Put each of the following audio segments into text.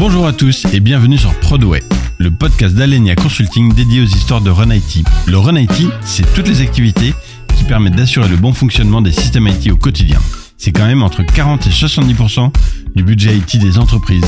Bonjour à tous et bienvenue sur Prodway, le podcast d'Alenia Consulting dédié aux histoires de Run IT. Le Run IT, c'est toutes les activités qui permettent d'assurer le bon fonctionnement des systèmes IT au quotidien. C'est quand même entre 40 et 70% du budget IT des entreprises.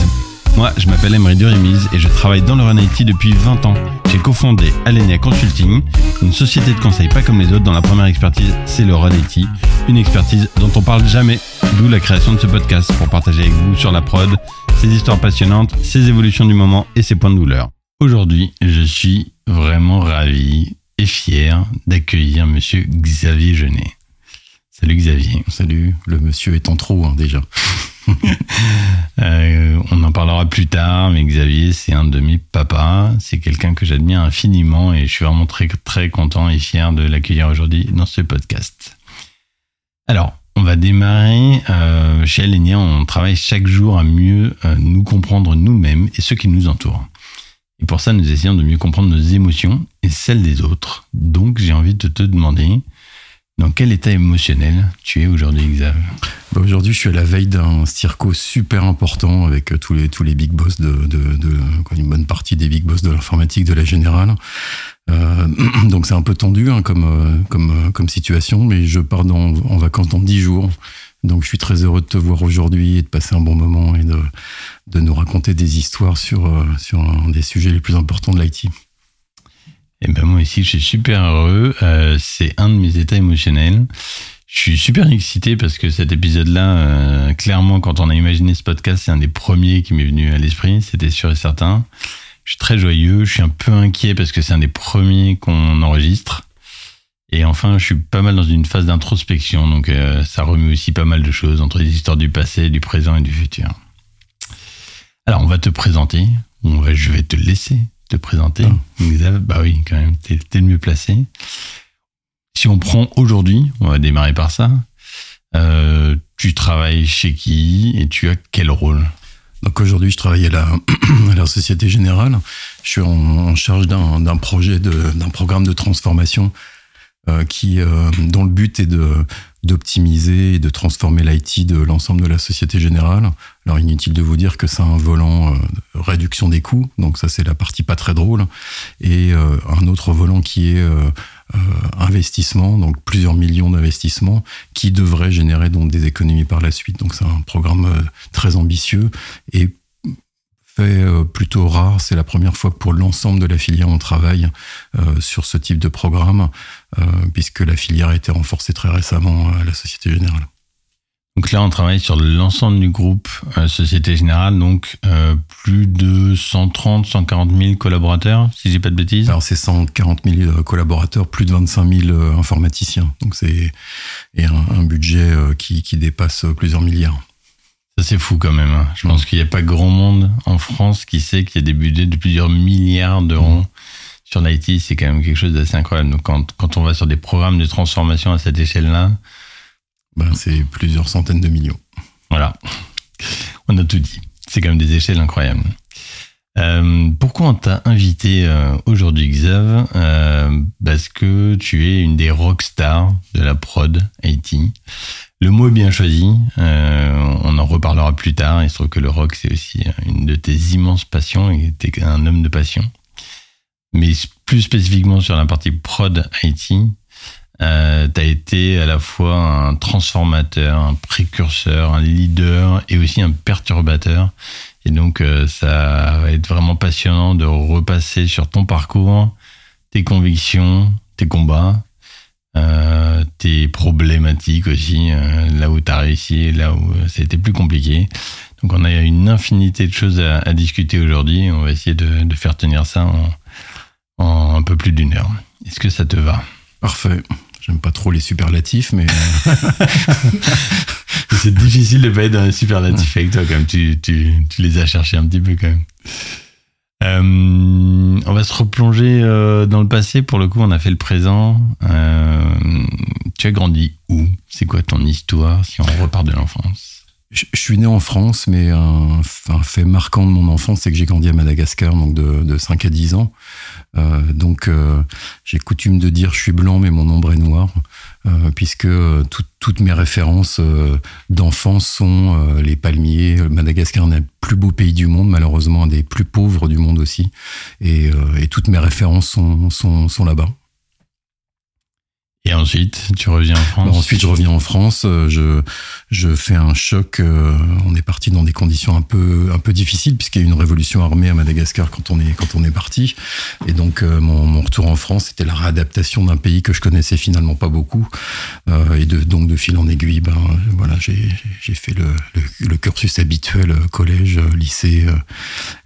Moi, je m'appelle Emery Durimise et je travaille dans le Run IT depuis 20 ans. J'ai cofondé Alenia Consulting, une société de conseil pas comme les autres dont la première expertise, c'est le Run IT, une expertise dont on parle jamais, d'où la création de ce podcast pour partager avec vous sur la prod, ses histoires passionnantes, ses évolutions du moment et ses points de douleur. Aujourd'hui, je suis vraiment ravi et fier d'accueillir monsieur Xavier Genet. Salut Xavier. Salut, le monsieur est en trop hein, déjà. Euh, on en parlera plus tard, mais Xavier, c'est un de mes papas. C'est quelqu'un que j'admire infiniment et je suis vraiment très, très content et fier de l'accueillir aujourd'hui dans ce podcast. Alors, on va démarrer. Euh, chez Alenia, on travaille chaque jour à mieux euh, nous comprendre nous-mêmes et ceux qui nous entourent. Et pour ça, nous essayons de mieux comprendre nos émotions et celles des autres. Donc, j'ai envie de te demander, dans quel état émotionnel tu es aujourd'hui, Xav bah, Aujourd'hui, je suis à la veille d'un circo super important avec tous les, tous les big boss de, de, une bonne partie des big boss de l'informatique de la générale. Euh, donc c'est un peu tendu hein, comme, euh, comme, euh, comme situation, mais je pars dans, en vacances dans dix jours. Donc je suis très heureux de te voir aujourd'hui et de passer un bon moment et de, de nous raconter des histoires sur, euh, sur un des sujets les plus importants de l'IT. Eh ben moi aussi, je suis super heureux. Euh, c'est un de mes états émotionnels. Je suis super excité parce que cet épisode-là, euh, clairement, quand on a imaginé ce podcast, c'est un des premiers qui m'est venu à l'esprit. C'était sûr et certain. Je suis très joyeux. Je suis un peu inquiet parce que c'est un des premiers qu'on enregistre. Et enfin, je suis pas mal dans une phase d'introspection, donc euh, ça remue aussi pas mal de choses entre les histoires du passé, du présent et du futur. Alors, on va te présenter. On va, je vais te laisser te présenter. Ah. Bah oui, quand même, t'es es le mieux placé. Si on prend aujourd'hui, on va démarrer par ça. Euh, tu travailles chez qui et tu as quel rôle? Donc aujourd'hui, je travaille à la, à la, Société Générale. Je suis en, en charge d'un projet, d'un programme de transformation euh, qui, euh, dont le but est de d'optimiser et de transformer l'IT de l'ensemble de la Société Générale. Alors inutile de vous dire que c'est un volant euh, réduction des coûts, donc ça c'est la partie pas très drôle, et euh, un autre volant qui est euh, investissement, donc plusieurs millions d'investissements qui devraient générer donc des économies par la suite. Donc c'est un programme très ambitieux et fait plutôt rare. C'est la première fois que pour l'ensemble de la filière, on travaille euh, sur ce type de programme, euh, puisque la filière a été renforcée très récemment à la Société Générale. Donc là, on travaille sur l'ensemble du groupe euh, Société Générale, donc euh, plus de 130, 140 000 collaborateurs, si j'ai pas de bêtises. Alors c'est 140 000 collaborateurs, plus de 25 000 informaticiens. Donc c'est et un, un budget qui, qui dépasse plusieurs milliards. Ça, c'est fou quand même. Hein. Je pense qu'il n'y a pas grand monde en France qui sait qu'il y a des budgets de plusieurs milliards d'euros mmh. sur l'IT. C'est quand même quelque chose d'assez incroyable. Donc, quand, quand, on va sur des programmes de transformation à cette échelle-là. Ben, c'est plusieurs centaines de millions. Voilà. On a tout dit. C'est quand même des échelles incroyables. Euh, pourquoi on t'a invité euh, aujourd'hui, Xav? Euh, Parce que tu es une des rockstars de la prod IT. Le mot est bien choisi. Euh, on en reparlera plus tard. Il se trouve que le rock, c'est aussi une de tes immenses passions et tu es un homme de passion. Mais plus spécifiquement sur la partie prod IT, euh, tu as été à la fois un transformateur, un précurseur, un leader et aussi un perturbateur. Et donc, euh, ça va être vraiment passionnant de repasser sur ton parcours, tes convictions, tes combats euh, tes problématiques aussi, euh, là où tu as réussi et là où euh, c'était plus compliqué. Donc on a une infinité de choses à, à discuter aujourd'hui. On va essayer de, de, faire tenir ça en, en un peu plus d'une heure. Est-ce que ça te va? Parfait. J'aime pas trop les superlatifs, mais... C'est difficile de pas être dans les superlatifs avec toi, comme tu, tu, tu les as cherchés un petit peu quand même. Euh, on va se replonger euh, dans le passé. Pour le coup, on a fait le présent. Euh, tu as grandi où? C'est quoi ton histoire si on repart de l'enfance? Je, suis né en France, mais un, fait marquant de mon enfance, c'est que j'ai grandi à Madagascar, donc de, de 5 à 10 ans. Donc, j'ai coutume de dire je suis blanc, mais mon ombre est noir, euh, puisque toutes mes références d'enfance sont les palmiers. Madagascar est le plus beau pays du monde, malheureusement un des plus pauvres du monde aussi, et, toutes mes références sont là-bas. Et ensuite, tu reviens en France Ensuite, je reviens en France. Euh, je, je fais un choc. Euh, on est parti dans des conditions un peu, un peu difficiles puisqu'il y a eu une révolution armée à Madagascar quand on est, quand on est parti. Et donc, euh, mon, mon, retour en France, c'était la réadaptation d'un pays que je connaissais finalement pas beaucoup. et de, donc, de fil en aiguille, ben, voilà, j'ai, j'ai fait le, le, cursus habituel, collège, lycée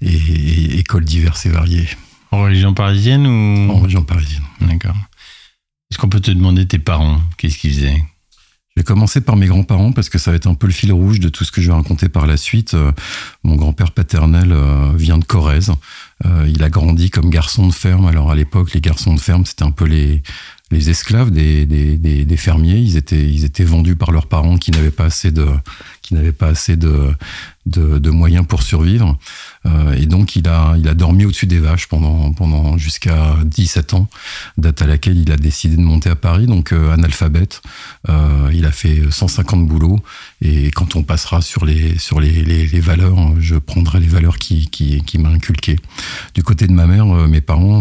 et, et écoles diverses et variées. En région parisienne ou? En région parisienne. D'accord. Est-ce qu'on peut te demander tes parents Qu'est-ce qu'ils faisaient? Je vais commencer par mes grands-parents parce que ça va être un peu le fil rouge de tout ce que je vais raconter par la suite. Euh, mon grand-père paternel euh, vient de Corrèze. Euh, il a grandi comme garçon de ferme. Alors à l'époque, les garçons de ferme, c'était un peu les, esclaves des, fermiers. Ils étaient, vendus par leurs parents qui n'avaient pas assez de, de, moyens pour survivre. Euh, et donc, il a, il a dormi au-dessus des vaches pendant, pendant jusqu'à 17 ans, date à laquelle il a décidé de monter à Paris, donc euh, analphabète. Euh, il a fait 150 boulots. Et quand on passera sur les, sur les, les valeurs, je prendrai les valeurs qui, qui, qui m'a inculqué. Du côté de ma mère, mes parents,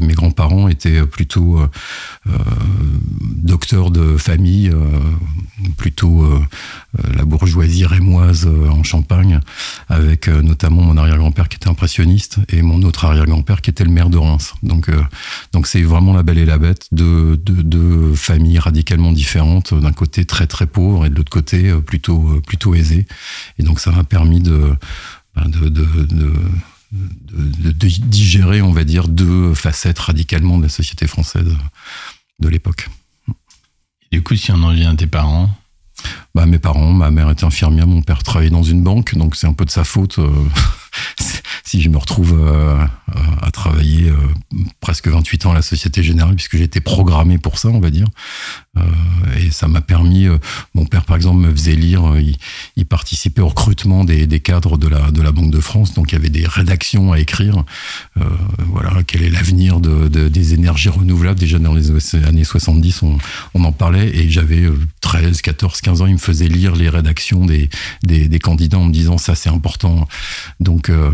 mes grands-parents étaient plutôt docteurs de famille, plutôt la bourgeoisie rémoise en Champagne, avec notamment mon arrière arrière-grand-père qui était impressionniste et mon autre arrière-grand-père qui était le maire de Reims. Donc, euh, donc c'est vraiment la belle et la bête, deux, de familles radicalement différentes, d'un côté très très pauvre et de l'autre côté euh, plutôt, euh, plutôt aisé. Et donc ça m'a permis de, ben, de, de, de de, digérer, on va dire, deux facettes radicalement de la société française de l'époque. Du coup, si on en revient à tes parents, bah, mes parents, ma mère était infirmière, mon père travaillait dans une banque, donc c'est un peu de sa faute. si je me retrouve euh, à travailler euh, presque 28 ans à la Société Générale, puisque j'ai été programmé pour ça, on va dire. Euh, et ça m'a permis, mon père par exemple me faisait lire, il, participait au recrutement des, cadres de la, de la Banque de France, donc il y avait des rédactions à écrire. voilà, quel est l'avenir de, des énergies renouvelables? Déjà dans les années 70, on, on en parlait, et j'avais 13, 14, 15 ans, il me faisait lire les rédactions des, des, des candidats en me disant ça c'est important. Donc euh,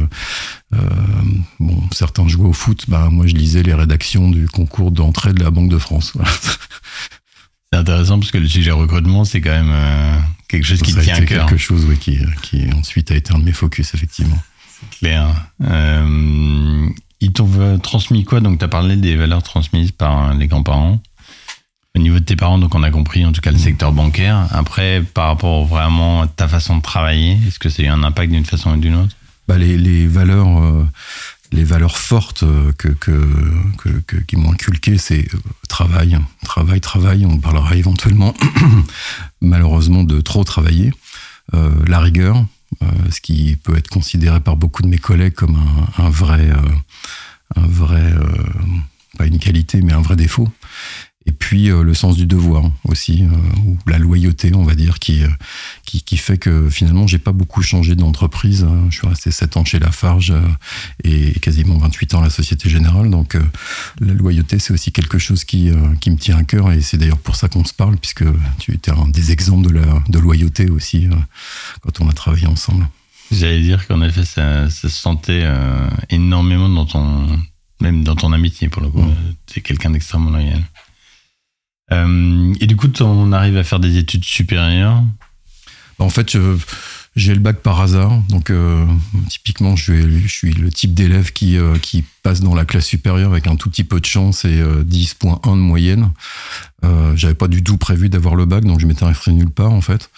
bon, certains jouaient au foot, bah, moi je lisais les rédactions du concours d'entrée de la Banque de France. C'est intéressant parce que le sujet recrutement, c'est quand même euh, quelque chose qui tient à cœur. quelque chose oui, qui, qui ensuite a été un de mes focus, effectivement. C'est clair. Euh, ils t'ont transmis quoi? Donc, tu as parlé des valeurs transmises par les grands-parents. Au niveau de tes parents, donc on a compris en tout cas le secteur bancaire. Après, par rapport vraiment à ta façon de travailler, est-ce que ça a eu un impact d'une façon ou d'une autre? Bah, les, les, valeurs, euh, les valeurs fortes euh, que, qui m'ont inculqué, c'est euh, travail, travail, travail. On parlera éventuellement, malheureusement, de trop travailler. Euh, la rigueur, ce qui peut être considéré par beaucoup de mes collègues comme un, un vrai, un vrai, pas une qualité, mais un vrai défaut. Et puis euh, le sens du devoir aussi, euh, ou la loyauté, on va dire, qui, euh, qui, qui fait que finalement, j'ai pas beaucoup changé d'entreprise. Je suis resté 7 ans chez Lafarge et quasiment 28 ans à la Société Générale. Donc la loyauté, c'est aussi quelque chose qui, qui me tient à cœur. Et c'est d'ailleurs pour ça qu'on se parle, puisque tu étais un des exemples de, la, de loyauté aussi quand on a travaillé ensemble. J'allais dire qu'en effet, ça, se sentait énormément dans ton, même dans ton amitié pour le coup. C'est quelqu'un d'extrêmement loyal. Euh, et du coup, on arrive à faire des études supérieures bah, En fait, j'ai le bac par hasard. Donc, euh, typiquement, je, je, suis le type d'élève qui, euh, qui passe dans la classe supérieure avec un tout petit peu de chance et 10.1 de moyenne. Euh, j'avais pas du tout prévu d'avoir le bac, donc je m'étais inscrit nulle part en fait.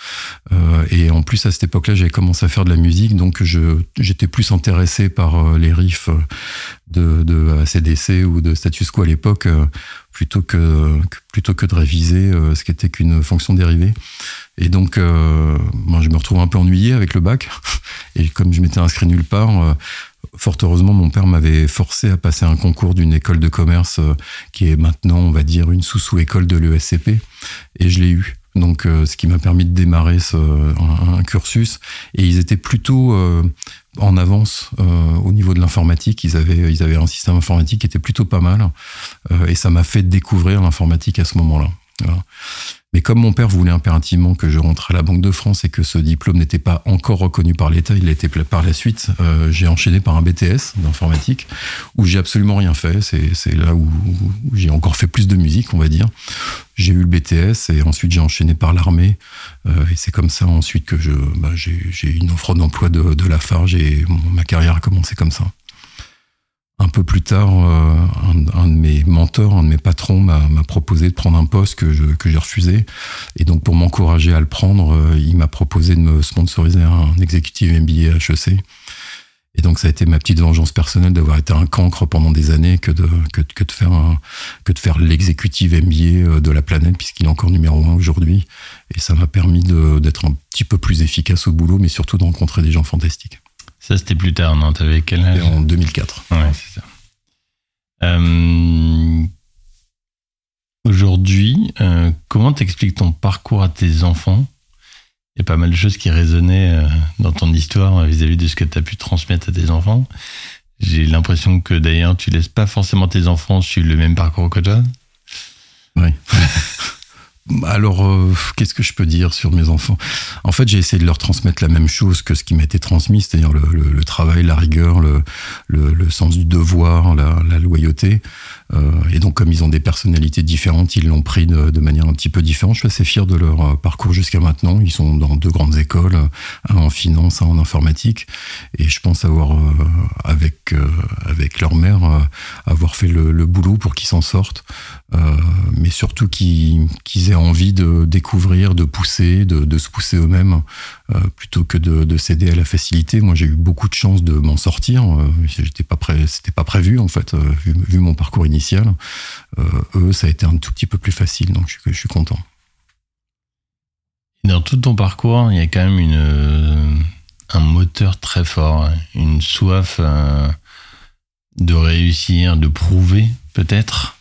Euh, et en plus à cette époque-là, j'avais commencé à faire de la musique, donc j'étais plus intéressé par les riffs de, de ACDC ou de Status Quo à l'époque plutôt que, plutôt que de réviser euh, ce qui était qu'une fonction dérivée. Et donc, euh, moi, je me retrouve un peu ennuyé avec le bac. Et comme je m'étais inscrit nulle part, euh, fort heureusement, mon père m'avait forcé à passer un concours d'une école de commerce qui est maintenant, on va dire, une sous-sous-école de l'ESCP. Et je l'ai eu. Donc ce qui m'a permis de démarrer ce, un, cursus. Et ils étaient plutôt en avance au niveau de l'informatique. Ils avaient, ils avaient un système informatique qui était plutôt pas mal, et ça m'a fait découvrir l'informatique à ce moment-là. Voilà. Mais comme mon père voulait impérativement que je rentre à la Banque de France et que ce diplôme n'était pas encore reconnu par l'État, il été par la suite, euh, j'ai enchaîné par un BTS d'informatique où j'ai absolument rien fait. C'est là où, j'ai encore fait plus de musique, on va dire. J'ai eu le BTS et ensuite j'ai enchaîné par l'armée. Euh, et c'est comme ça ensuite que bah, j'ai eu une offre d'emploi de, de la Farge et ma carrière a commencé comme ça un peu plus tard, euh, un, de mes mentors, un de mes patrons m'a proposé de prendre un poste que j'ai refusé. Et donc, pour m'encourager à le prendre, euh, il m'a proposé de me sponsoriser un exécutif MBA HEC. Et donc, ça a été ma petite vengeance personnelle d'avoir été un cancre pendant des années que de, faire, que de faire l'exécutif MBA euh, de la planète, puisqu'il est encore numéro un aujourd'hui. Et ça m'a permis d'être un petit peu plus efficace au boulot, mais surtout de rencontrer des gens fantastiques. Ça, c'était plus tard, non? T'avais quel âge? En 2004. Ouais, c'est ça. Euh, aujourd'hui, euh, comment t'expliques ton parcours à tes enfants? Il y a pas mal de choses qui résonnaient euh, dans ton histoire vis-à-vis de ce que tu as pu transmettre à tes enfants. J'ai l'impression que d'ailleurs, tu laisses pas forcément tes enfants suivre le même parcours que toi. Oui. Alors, euh, qu'est-ce que je peux dire sur mes enfants? En fait, j'ai essayé de leur transmettre la même chose que ce qui m'a été transmis, c'est-à-dire le, travail, la rigueur, le, le, sens du devoir, la, loyauté. Euh, et donc, comme ils ont des personnalités différentes, ils l'ont pris de, manière un petit peu différente. Je suis assez fier de leur euh, parcours jusqu'à maintenant. Ils sont dans deux grandes écoles, un en finance, un en informatique. Et je pense avoir, avec, avec leur mère, avoir fait le, boulot pour qu'ils s'en sortent. mais surtout qu'ils aient envie de découvrir, de pousser, de, se pousser eux-mêmes, euh, plutôt que de, céder à la facilité. Moi, j'ai eu beaucoup de chance de m'en sortir. Euh, j'étais pas prêt, c'était pas prévu en fait, euh, vu, mon parcours initial. eux, ça a été un tout petit peu plus facile, donc je, suis content. Dans tout ton parcours, il y a quand même une, un moteur très fort, une soif de réussir, de prouver peut-être?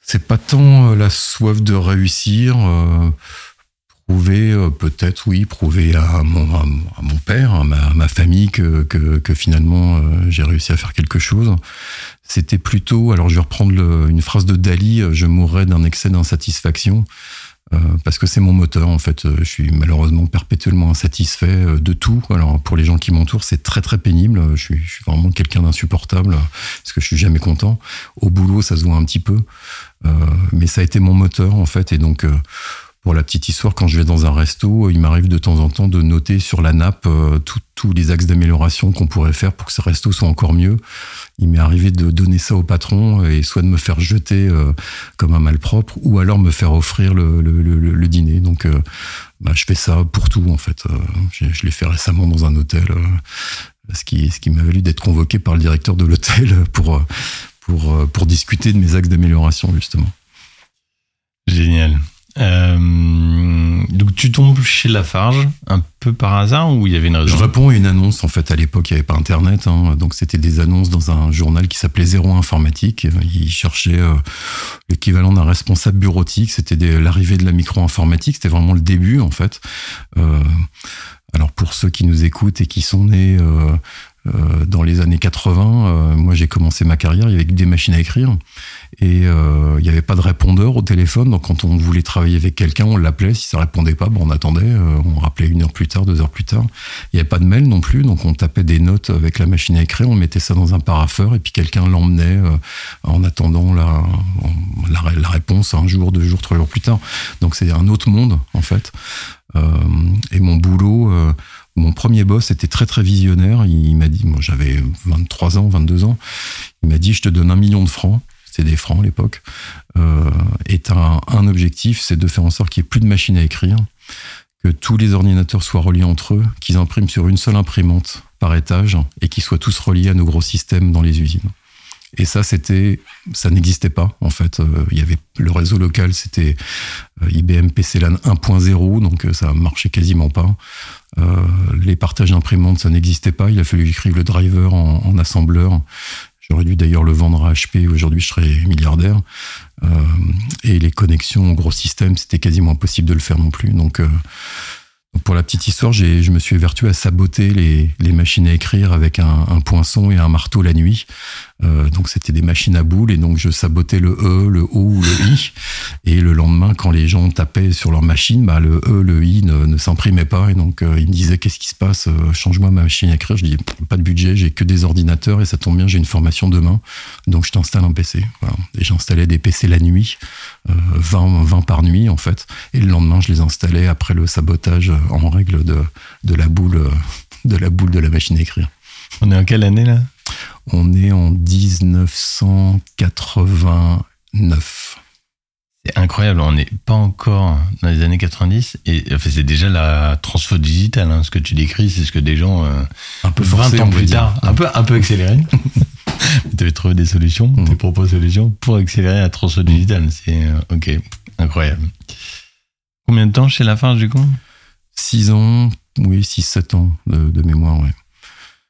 C'est pas tant euh, la soif de réussir, euh, prouver euh, peut-être oui, prouver à mon, père, à ma, famille que, que, finalement j'ai réussi à faire quelque chose. C'était plutôt, alors je vais reprendre une phrase de Dali, je mourrais d'un excès d'insatisfaction. parce que c'est mon moteur en fait. Je suis malheureusement perpétuellement insatisfait de tout. Alors pour les gens qui m'entourent, c'est très très pénible. Je suis, vraiment quelqu'un d'insupportable parce que je suis jamais content. Au boulot, ça se voit un petit peu. Euh, mais ça a été mon moteur en fait. Et donc, euh, pour la petite histoire, quand je vais dans un resto, il m'arrive de temps en temps de noter sur la nappe euh, tous les axes d'amélioration qu'on pourrait faire pour que ce resto soit encore mieux. Il m'est arrivé de donner ça au patron et soit de me faire jeter comme un malpropre ou alors me faire offrir le, dîner. Donc, bah, je fais ça pour tout en fait. je, je l'ai fait récemment dans un hôtel, ce qui, ce qui m'a valu d'être convoqué par le directeur de l'hôtel pour pour, euh, pour discuter de mes axes d'amélioration, justement. Génial. Euh, donc tu tombes chez Lafarge un peu par hasard ou il y avait une raison Je réponds à une annonce en fait à l'époque il n'y avait pas internet hein. donc c'était des annonces dans un journal qui s'appelait Zéro Informatique. Il cherchait euh, l'équivalent d'un responsable bureautique. C'était l'arrivée de la micro-informatique. C'était vraiment le début en fait. Alors pour ceux qui nous écoutent et qui sont nés euh, dans les années 80, euh, moi j'ai commencé ma carrière, il y avait des machines à écrire et euh, il n'y avait pas de répondeur au téléphone. Donc quand on voulait travailler avec quelqu'un, on l'appelait. Si ça répondait pas, bon, on attendait. on rappelait une heure plus tard, deux heures plus tard. Il n'y avait pas de mail non plus, donc on tapait des notes avec la machine à écrire, on mettait ça dans un parapheur et puis quelqu'un l'emmenait en attendant la, la, la, réponse un jour, deux jours, trois jours plus tard. Donc c'est un autre monde en fait. et mon boulot mon premier boss était très très visionnaire. Il m'a dit, moi j'avais 23 ans, 22 ans, il m'a dit je te donne un million de francs, c'était des francs à l'époque, euh, et as un, objectif, c'est de faire en sorte qu'il n'y ait plus de machines à écrire, que tous les ordinateurs soient reliés entre eux, qu'ils impriment sur une seule imprimante par étage et qu'ils soient tous reliés à nos gros systèmes dans les usines. Et ça, c'était, ça n'existait pas en fait. Euh, il y avait le réseau local, c'était euh, IBM PCLAN 1.0, donc euh, ça marchait quasiment pas. les partages d'imprimantes, ça n'existait pas. Il a fallu écrire le driver en, assembleur. J'aurais dû d'ailleurs le vendre à HP. Aujourd'hui, je serais milliardaire. et les connexions au gros système, c'était quasiment impossible de le faire non plus. Donc, pour la petite histoire, je me suis évertué à saboter les, les machines à écrire avec un, un, poinçon et un marteau la nuit. Euh, donc c'était des machines à boules et donc je sabotais le E, le O ou le I. Et le lendemain, quand les gens tapaient sur leur machine, bah, le E, le I ne, ne s'imprimaient pas. Et donc euh, ils me disaient qu'est-ce qui se passe? Euh, Change-moi ma machine à écrire. Je dis pas de budget, j'ai que des ordinateurs et ça tombe bien, j'ai une formation demain. Donc je t'installe un PC. Et j'installais des PC la nuit, 20, 20 par nuit en fait. Et le lendemain, je les installais après le sabotage en règle de, de la boule de la boule de la machine à écrire. On est en quelle année là? On est en 1989. C'est incroyable, on n'est pas encore dans les années 90 et enfin, c'est déjà la transfo digitale. Hein. Ce que tu décris, c'est ce que des gens euh, un peu 20 ans plus tard, un peu, un peu accéléré. tu avais trouvé des solutions, mmh. des propos solutions pour accélérer la transfo digitale. C'est euh, ok, incroyable. Combien de temps chez Lafarge du coup? 6 ans, oui, 6-7 ans de, de mémoire, ouais.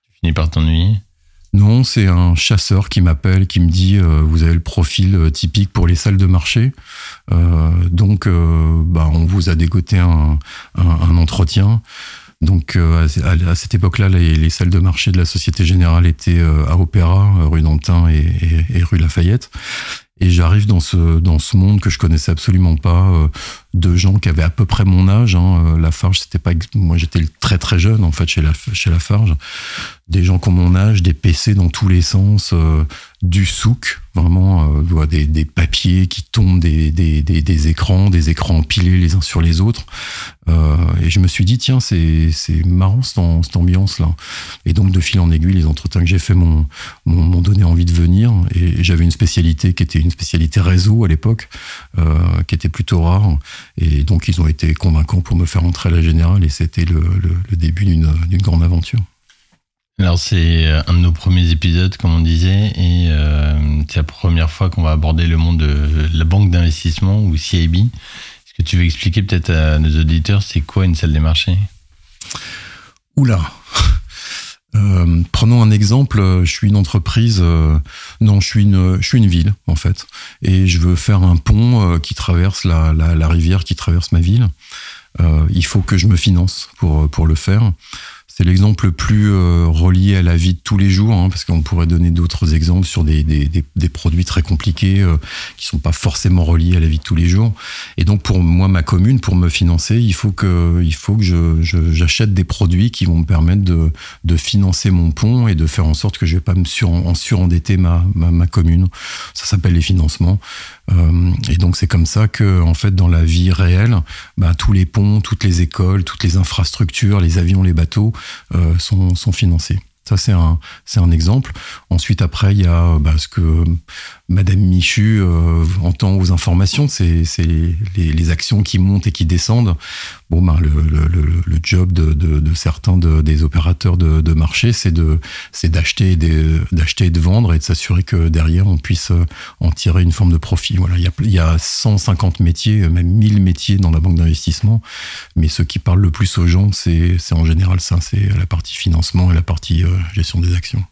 Tu finis par t'ennuyer? Non, c'est un chasseur qui m'appelle, qui me dit euh, vous avez le profil euh, typique pour les salles de marché, euh, donc bah, on vous a dégoté un, entretien. Donc à, cette époque-là, les, salles de marché de la Société Générale étaient à Opéra, rue d'Antin et, rue Lafayette. Et j'arrive dans ce dans ce monde que je connaissais absolument pas, de gens qui avaient à peu près mon âge. Hein. Euh, Lafarge, c'était pas moi, j'étais très très jeune en fait chez la chez Lafarge. Des gens ont mon âge, des PC dans tous les sens, euh, du souk, vraiment euh, des, des, papiers qui tombent des, des, des, écrans, des écrans empilés les uns sur les autres. Euh, et je me suis dit, tiens, c'est marrant cette, ambiance-là. Et donc, de fil en aiguille, les entretiens que j'ai fait m'ont donné envie de venir. Et, j'avais une spécialité qui était une spécialité réseau à l'époque, euh, qui était plutôt rare. Et donc, ils ont été convaincants pour me faire entrer à la générale. Et c'était le, le, le début d'une grande aventure. Alors c'est euh, un de nos premiers épisodes, comme on disait, et euh, c'est la première fois qu'on va aborder le monde de la banque d'investissement ou CIB. Est-ce que tu veux expliquer peut-être à nos auditeurs c'est quoi une salle des marchés? Oula euh, prenons un exemple, je suis une entreprise, non, je suis une, je suis une ville en fait, et je veux faire un pont qui traverse la, la, la, rivière qui traverse ma ville. il faut que je me finance pour, pour le faire. C'est l'exemple le plus euh, relié à la vie de tous les jours, hein, parce qu'on pourrait donner d'autres exemples sur des, des, des, produits très compliqués euh, qui sont pas forcément reliés à la vie de tous les jours. Et donc pour moi, ma commune, pour me financer, il faut que, il faut que je, j'achète des produits qui vont me permettre de, de financer mon pont et de faire en sorte que je vais pas me sur, en surendetter ma, ma, ma commune. Ça s'appelle les financements. Euh, et donc c'est comme ça que, en fait, dans la vie réelle, bah, tous les ponts, toutes les écoles, toutes les infrastructures, les avions, les bateaux euh, sont, sont financés. Ça, c'est un, c'est un exemple. Ensuite, après, il y a bah, ce que Madame Michu euh, entend aux informations, c'est, c'est les, les, actions qui montent et qui descendent. Bon, ben, le, le, le job de, de, de certains de, des opérateurs de, de marché, c'est, d'acheter, et et de vendre et de s'assurer que derrière, on puisse euh, en tirer une forme de profit. Voilà, il y a, il y a 150 métiers, même 1000 métiers dans la banque d'investissement. Mais ce qui parle le plus aux gens, c'est, c'est en général ça, c'est la partie financement et la partie euh, gestion des actions.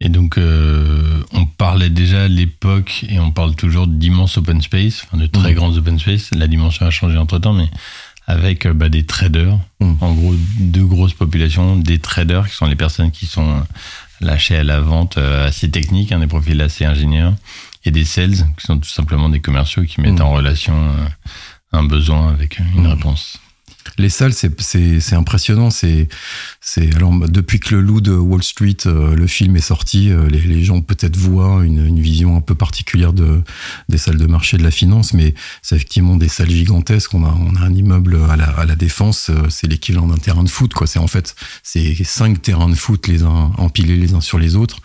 Et donc, euh, on parlait déjà à l'époque, et on parle toujours d'immenses open space, enfin de très mmh. grands open space. La dimension a changé entre temps, mais avec euh, bah, des traders, mmh. en gros, deux grosses populations, des traders qui sont les personnes qui sont lâchées à la vente euh, assez techniques, hein, des profils assez ingénieurs, et des sales qui sont tout simplement des commerciaux qui mettent mmh. en relation un besoin avec une réponse. Les salles, c'est impressionnant. Alors depuis que le loup de Wall Street, euh, le film est sorti, euh, les, gens peut-être voient une, vision un peu particulière de des salles de marché de la finance, mais c'est effectivement des salles gigantesques. On a un immeuble à la, défense, euh, c'est l'équivalent d'un terrain de foot. C'est en fait c'est cinq terrains de foot les uns empilés les uns sur les autres.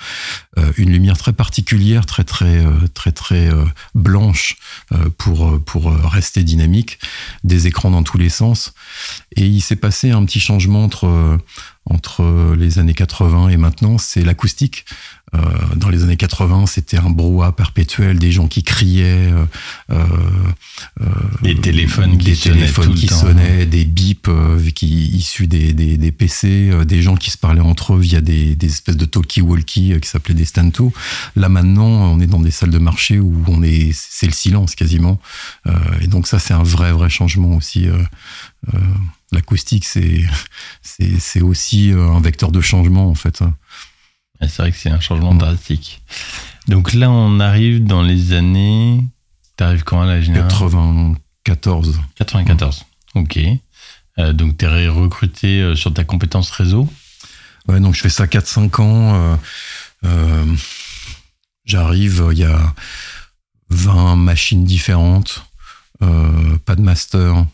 une lumière très particulière, très très très très, blanche pour pour rester dynamique. Des écrans dans tous les sens. Et il s'est passé un petit changement entre, entre les années 80 et maintenant, c'est l'acoustique. Euh, dans les années 80, c'était un brouhaha perpétuel, des gens qui criaient, euh, euh, des téléphones qui, des téléphones qui sonnaient, des bips qui issus des, des, PC, des gens qui se parlaient entre eux via des, des espèces de talkie-walkie qui s'appelaient des stanto. Là maintenant, on est dans des salles de marché où on est, c'est le silence quasiment. et donc ça, c'est un vrai vrai changement aussi. L'acoustique, c'est c'est aussi un vecteur de changement en fait. C'est vrai que c'est un changement drastique. Donc là, on arrive dans les années. T'arrives quand à la génération 94. 94, ok. Euh, donc tu es recruté euh, sur ta compétence réseau? Ouais, donc je fais ça 4-5 ans. Euh, j'arrive, il y a 20 machines différentes, pas de master,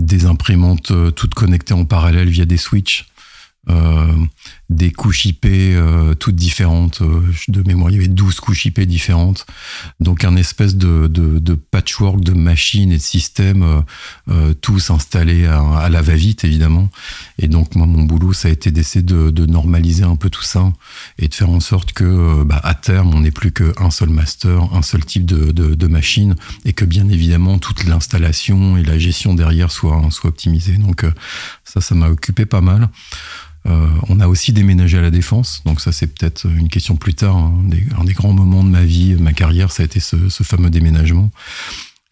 des imprimantes toutes connectées en parallèle via des switches. Euh, des couches IP euh, toutes différentes. Euh, de mémoire, il y avait 12 couches IP différentes. Donc un espèce de, patchwork de machines et de systèmes, tous installés à, la va-vite, évidemment. Et donc moi, mon boulot, ça a été d'essayer de, normaliser un peu tout ça et de faire en sorte que, bah, à terme, on n'ait plus qu'un seul master, un seul type de, de, machine et que, bien évidemment, toute l'installation et la gestion derrière soit, soit optimisée. Donc ça, ça m'a occupé pas mal. Euh, on a aussi déménagé à la Défense, donc ça c'est peut-être une question plus tard. Hein. un des grands moments de ma vie, de ma carrière, ça a été ce, fameux déménagement.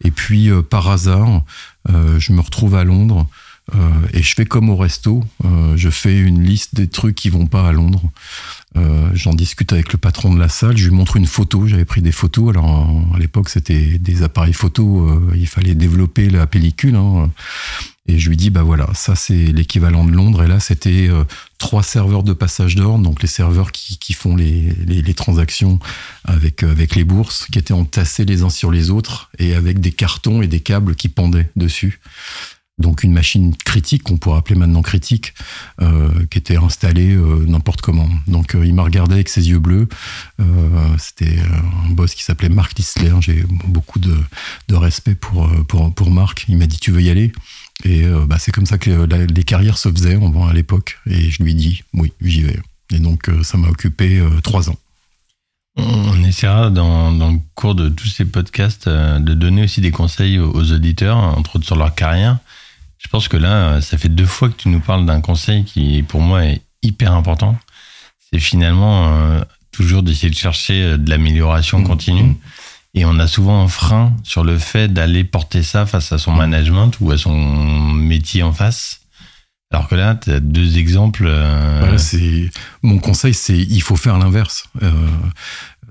Et puis euh, par hasard, euh, je me retrouve à Londres et je fais comme au resto, je fais une liste des trucs qui vont pas à Londres. J'en discute avec le patron de la salle, je lui montre une photo, j'avais pris des photos, alors à l'époque c'était des appareils photo, il fallait développer la pellicule. Hein. Et je lui dis, bah voilà, ça c'est l'équivalent de Londres. Et là, c'était euh, trois serveurs de passage d'ordre, donc les serveurs qui, qui font les, les, transactions avec, euh, avec les bourses, qui étaient entassés les uns sur les autres et avec des cartons et des câbles qui pendaient dessus. Donc une machine critique, qu'on pourrait appeler maintenant critique, euh, qui était installée n'importe comment. Donc il m'a regardé avec ses yeux bleus. C'était un boss qui s'appelait Marc Lissler. J'ai beaucoup de, de respect pour, pour, pour Marc. Il m'a dit tu veux y aller? Et euh, bah, c'est comme ça que les carrières se faisaient à l'époque. Et je lui ai dit, oui, j'y vais. Et donc, euh, ça m'a occupé euh, trois ans. On essaiera dans, dans, le cours de tous ces podcasts de donner aussi des conseils aux auditeurs, entre autres sur leur carrière. Je pense que là, ça fait deux fois que tu nous parles d'un conseil qui, pour moi, est hyper important. C'est finalement toujours d'essayer de chercher de l'amélioration mmh. continue. Et on a souvent un frein sur le fait d'aller porter ça face à son management ou à son métier en face. Alors que là, tu as deux exemples. Euh, c'est mon conseil, c'est il faut faire l'inverse. Euh,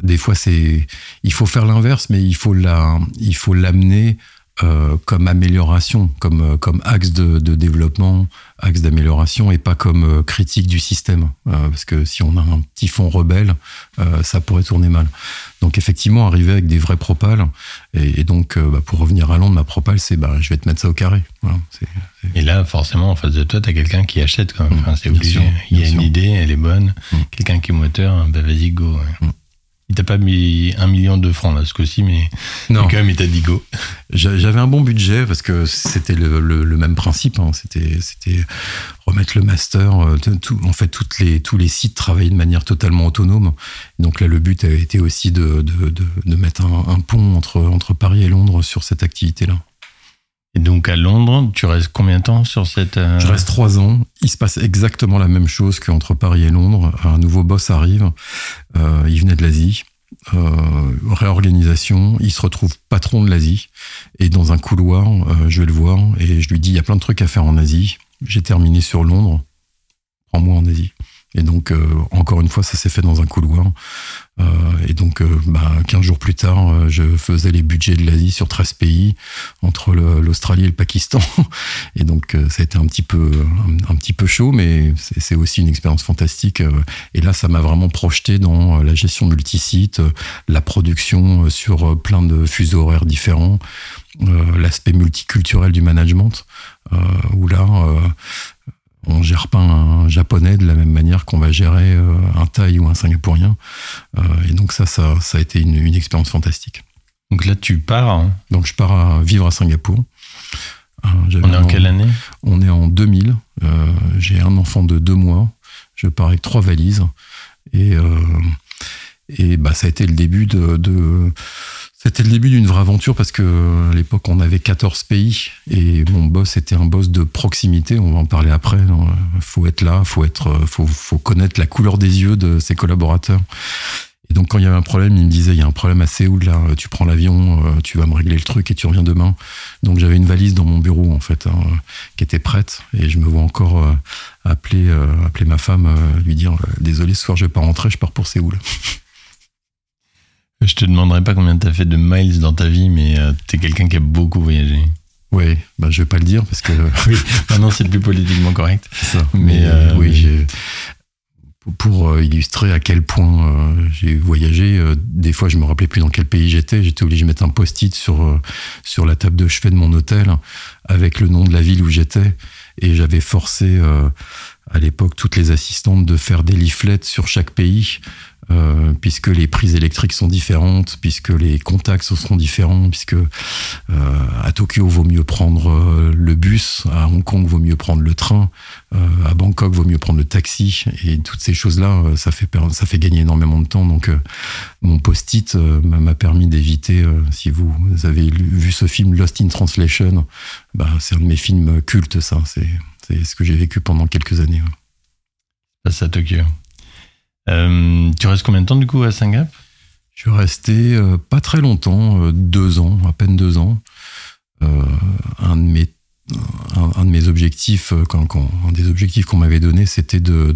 des fois, c'est il faut faire l'inverse, mais il faut la, il faut l'amener euh, comme amélioration, comme, euh, comme axe de, de développement, axe d'amélioration et pas comme euh, critique du système. parce que si on a un petit fond rebelle, ça pourrait tourner mal. Donc effectivement, arriver avec des vrais propales, et, donc bah, pour revenir à Londres, ma propale, c'est bah, je vais te mettre ça au carré. Voilà, Et là, forcément, en face de toi, tu as quelqu'un qui achète quand même. Mmh, c'est obligé. Il y a une idée, elle est bonne. Mmh. Quelqu'un qui est moteur, bah, vas-y, go. Mmh. Il t'a pas mis un million de francs là ce coup-ci, mais, non. quand même il t'a dit go. J'avais un bon budget parce que c'était le, même principe. Hein. C'était remettre le master. Euh, tout, en fait, toutes les, tous les sites travaillaient de manière totalement autonome. Donc là, le but a été aussi de, de, de, mettre un, un, pont entre, entre Paris et Londres sur cette activité-là. Donc à Londres, tu restes combien de temps sur cette... Euh, Je reste trois ans. Il se passe exactement la même chose qu'entre Paris et Londres. Un nouveau boss arrive. Euh, il venait de l'Asie. Euh, réorganisation. Il se retrouve patron de l'Asie. Et dans un couloir, je vais le voir et je lui dis, il y a plein de trucs à faire en Asie. J'ai terminé sur Londres. Prends-moi en Asie. Et donc, euh, encore une fois, ça s'est fait dans un couloir. Euh, et donc, euh, bah, 15 jours plus tard, je faisais les budgets de l'Asie sur 13 pays, entre l'Australie et le Pakistan. Et donc, ça a été un petit peu, un, petit peu chaud, mais c'est aussi une expérience fantastique. Et là, ça m'a vraiment projeté dans la gestion multisite, la production sur plein de fuseaux horaires différents, l'aspect multiculturel du management, où là, on gère pas un japonais de la même manière qu'on va gérer euh, un thaï ou un singapourien. Euh, et donc ça, ça, a été une, expérience fantastique. Donc là, tu pars. Hein. Donc je pars à vivre à Singapour. Euh, on est en quelle année? On est en 2000. J'ai un enfant de deux mois. Je pars avec trois valises. Et, et bah, ça a été le début de, de C'était le début d'une vraie aventure parce que à l'époque on avait 14 pays et mon boss était un boss de proximité. On va en parler après. Il faut être là, faut être, faut, faut connaître la couleur des yeux de ses collaborateurs. Et donc quand il y avait un problème, il me disait il y a un problème à Séoul là, tu prends l'avion, euh, tu vas me régler le truc et tu reviens demain. Donc j'avais une valise dans mon bureau en fait hein, qui était prête et je me vois encore euh, appeler euh, appeler ma femme, lui dire désolé ce soir je vais pas rentrer, je pars pour Séoul. Je te demanderai pas combien tu as fait de miles dans ta vie, mais tu es quelqu'un qui a beaucoup voyagé. Oui, bah je vais pas le dire parce que oui, maintenant c'est plus politiquement correct. Ça. Mais, oui, j'ai pour euh, illustrer à quel point euh, j'ai voyagé. Euh, des fois, je me rappelais plus dans quel pays j'étais. J'étais obligé de mettre un post-it sur sur la table de chevet de mon hôtel avec le nom de la ville où j'étais. Et j'avais forcé à l'époque toutes les assistantes de faire des leaflets sur chaque pays euh, puisque les prises électriques sont différentes, puisque les contacts seront différents, puisque euh, à Tokyo vaut mieux prendre euh, le bus, à Hong Kong vaut mieux prendre le train, à Bangkok vaut mieux prendre le taxi, et toutes ces choses-là, ça fait ça fait gagner énormément de temps. Donc mon post-it m'a permis d'éviter, si vous avez vu ce film Lost in Translation, bah, c'est un de mes films cultes, ça. C'est ce que j'ai vécu pendant quelques années. Ça, à Tokyo. Euh, tu restes combien de temps du coup à Singapour? Je suis resté euh, pas très longtemps, euh, deux ans, à peine deux ans. un de mes objectifs, un des objectifs qu'on m'avait donné, c'était de,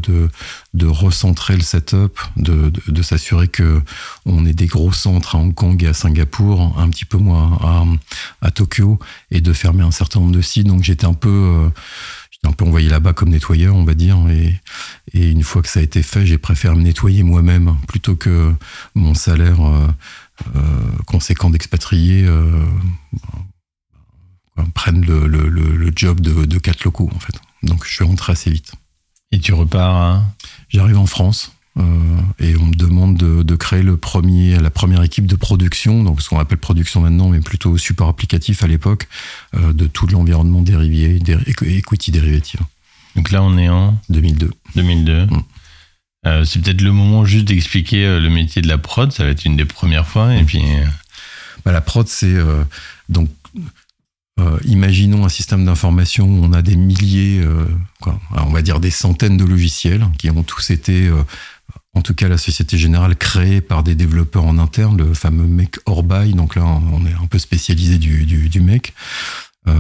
recentrer le setup, de, s'assurer que on ait des gros centres à Hong Kong et à Singapour, un petit peu moins à Tokyo, et de fermer un certain nombre de sites. Donc j'étais un peu un peu envoyé là-bas comme nettoyeur, on va dire. Et, et, une fois que ça a été fait, j'ai préféré me nettoyer moi-même plutôt que mon salaire euh, euh, conséquent d'expatrié euh, prenne le, le, le, job de, de quatre locaux, en fait. Donc je suis rentré assez vite. Et tu repars. J'arrive en France. Euh, et on me demande de, de, créer le premier, la première équipe de production, donc ce qu'on appelle production maintenant, mais plutôt support applicatif à l'époque, euh, de tout l'environnement dérivé, equity dérivative. Donc là, on est en 2002. 2002. Mm. Euh, c'est peut-être le moment juste d'expliquer le métier de la prod. Ça va être une des premières fois. Et mm. puis, bah, la prod, c'est donc imaginons un système d'information où on a des milliers, quoi, on va dire des centaines de logiciels qui ont tous été en tout cas la Société Générale créée par des développeurs en interne, le fameux Make or Buy, donc là on est un peu spécialisé du, du, Make, euh,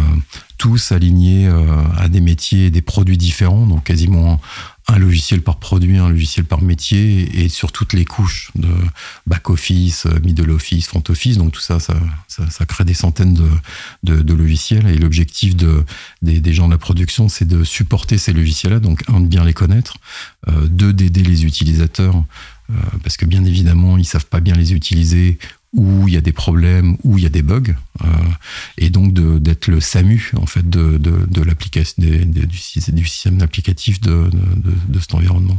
tous alignés euh, à des métiers et des produits différents, donc quasiment un logiciel par produit, un logiciel par métier, et sur toutes les couches de back-office, middle office, front office. Donc tout ça, ça, crée des centaines de, logiciels. Et l'objectif de, des, gens de la production, c'est de supporter ces logiciels-là. Donc un, de bien les connaître, euh, deux, d'aider les utilisateurs, euh, parce que bien évidemment, ils savent pas bien les utiliser où il y a des problèmes, où il y a des bugs, euh, et donc d'être le SAMU en fait de, de, de l'application du, système applicatif de, de, cet environnement.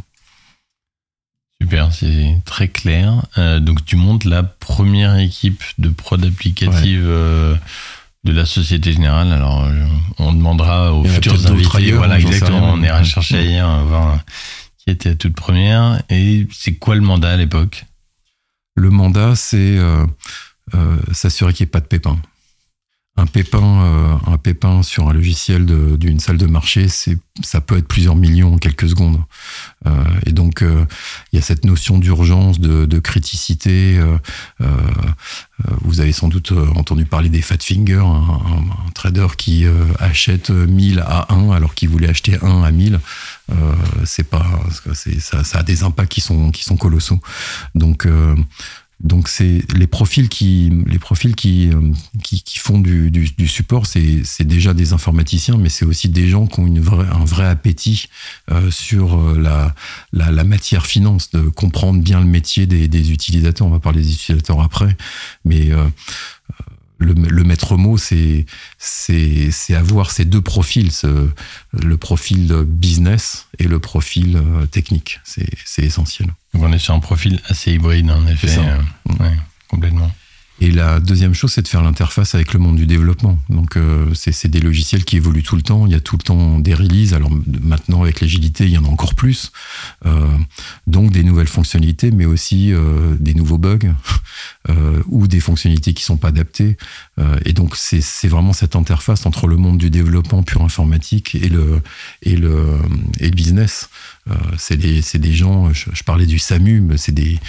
Super, c'est très clair. Euh, donc tu montes la première équipe de prod applicative euh, de la Société Générale. Alors on demandera aux futurs invités. voilà, exactement. On ira chercher ailleurs, voir qui était la toute première. Et c'est quoi le mandat à l'époque? Le mandat, c'est euh, euh, s'assurer qu'il n'y ait pas de pépin. Un pépin, euh, un pépin sur un logiciel d'une salle de marché, ça peut être plusieurs millions en quelques secondes. et donc il y a cette notion d'urgence, de, criticité. vous avez sans doute entendu parler des fat fingers, un, trader qui achète 1000 à 1 alors qu'il voulait acheter 1 à 1000. Euh, c'est pas, ça, ça, a des impacts qui sont qui sont colossaux. Donc euh, donc c'est les profils qui les profils qui euh, qui, font du, du, support, c'est déjà des informaticiens, mais c'est aussi des gens qui ont une vraie, un vrai appétit sur la, la, matière finance, de comprendre bien le métier des, utilisateurs. On va parler des utilisateurs après, mais le, maître mot, c'est c'est avoir ces deux profils, le profil business et le profil euh, technique. C'est essentiel. on est sur un profil assez hybride, en effet. Euh, complètement. Et la deuxième chose, c'est de faire l'interface avec le monde du développement. Donc, euh, c'est des logiciels qui évoluent tout le temps. Il y a tout le temps des releases. Alors maintenant, avec l'agilité, il y en a encore plus. Euh, donc, des nouvelles fonctionnalités, mais aussi euh, des nouveaux bugs ou des fonctionnalités qui sont pas adaptées. et donc, c'est vraiment cette interface entre le monde du développement pur informatique et le et le et le business. c'est des gens. Je, je, parlais du SAMU, mais c'est des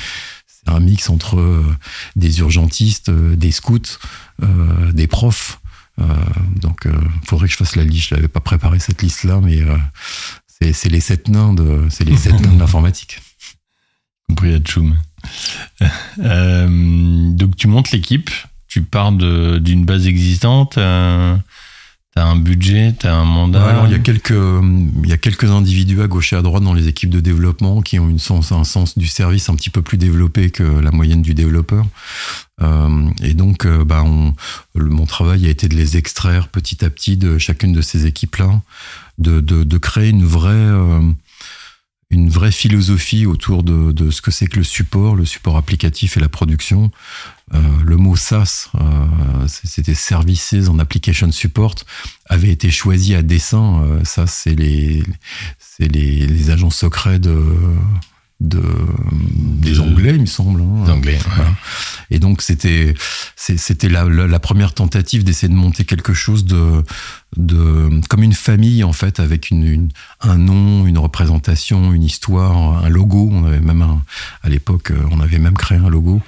un mix entre euh, des urgentistes, euh, des scouts, euh, des profs. donc, il faudrait que je fasse la liste. Je n'avais pas préparé cette liste-là, mais c'est les sept nains de, c'est les sept nains de l'informatique. Compris Tchoum. donc, tu montes l'équipe. Tu pars d'une base existante. T'as un budget, t'as un mandat. alors il y a quelques, il y a quelques individus à gauche et à droite dans les équipes de développement qui ont une sens, un sens du service un petit peu plus développé que la moyenne du développeur. Euh, et donc, euh, bah, on, mon travail a été de les extraire petit à petit de chacune de ces équipes-là, de, de, de, créer une vraie, euh, une vraie philosophie autour de, de ce que c'est que le support, le support applicatif et la production, euh, le mot SaaS, euh, c'était Services en Application Support, avait été choisi à dessein. Euh, ça, c'est les, les, les agents secrets de, de, des Anglais, il me semble. Hein. Anglais. Et donc c'était c'était la, la, première tentative d'essayer de monter quelque chose de de comme une famille en fait avec une, un nom, une représentation, une histoire, un logo. On avait même à l'époque on avait même créé un logo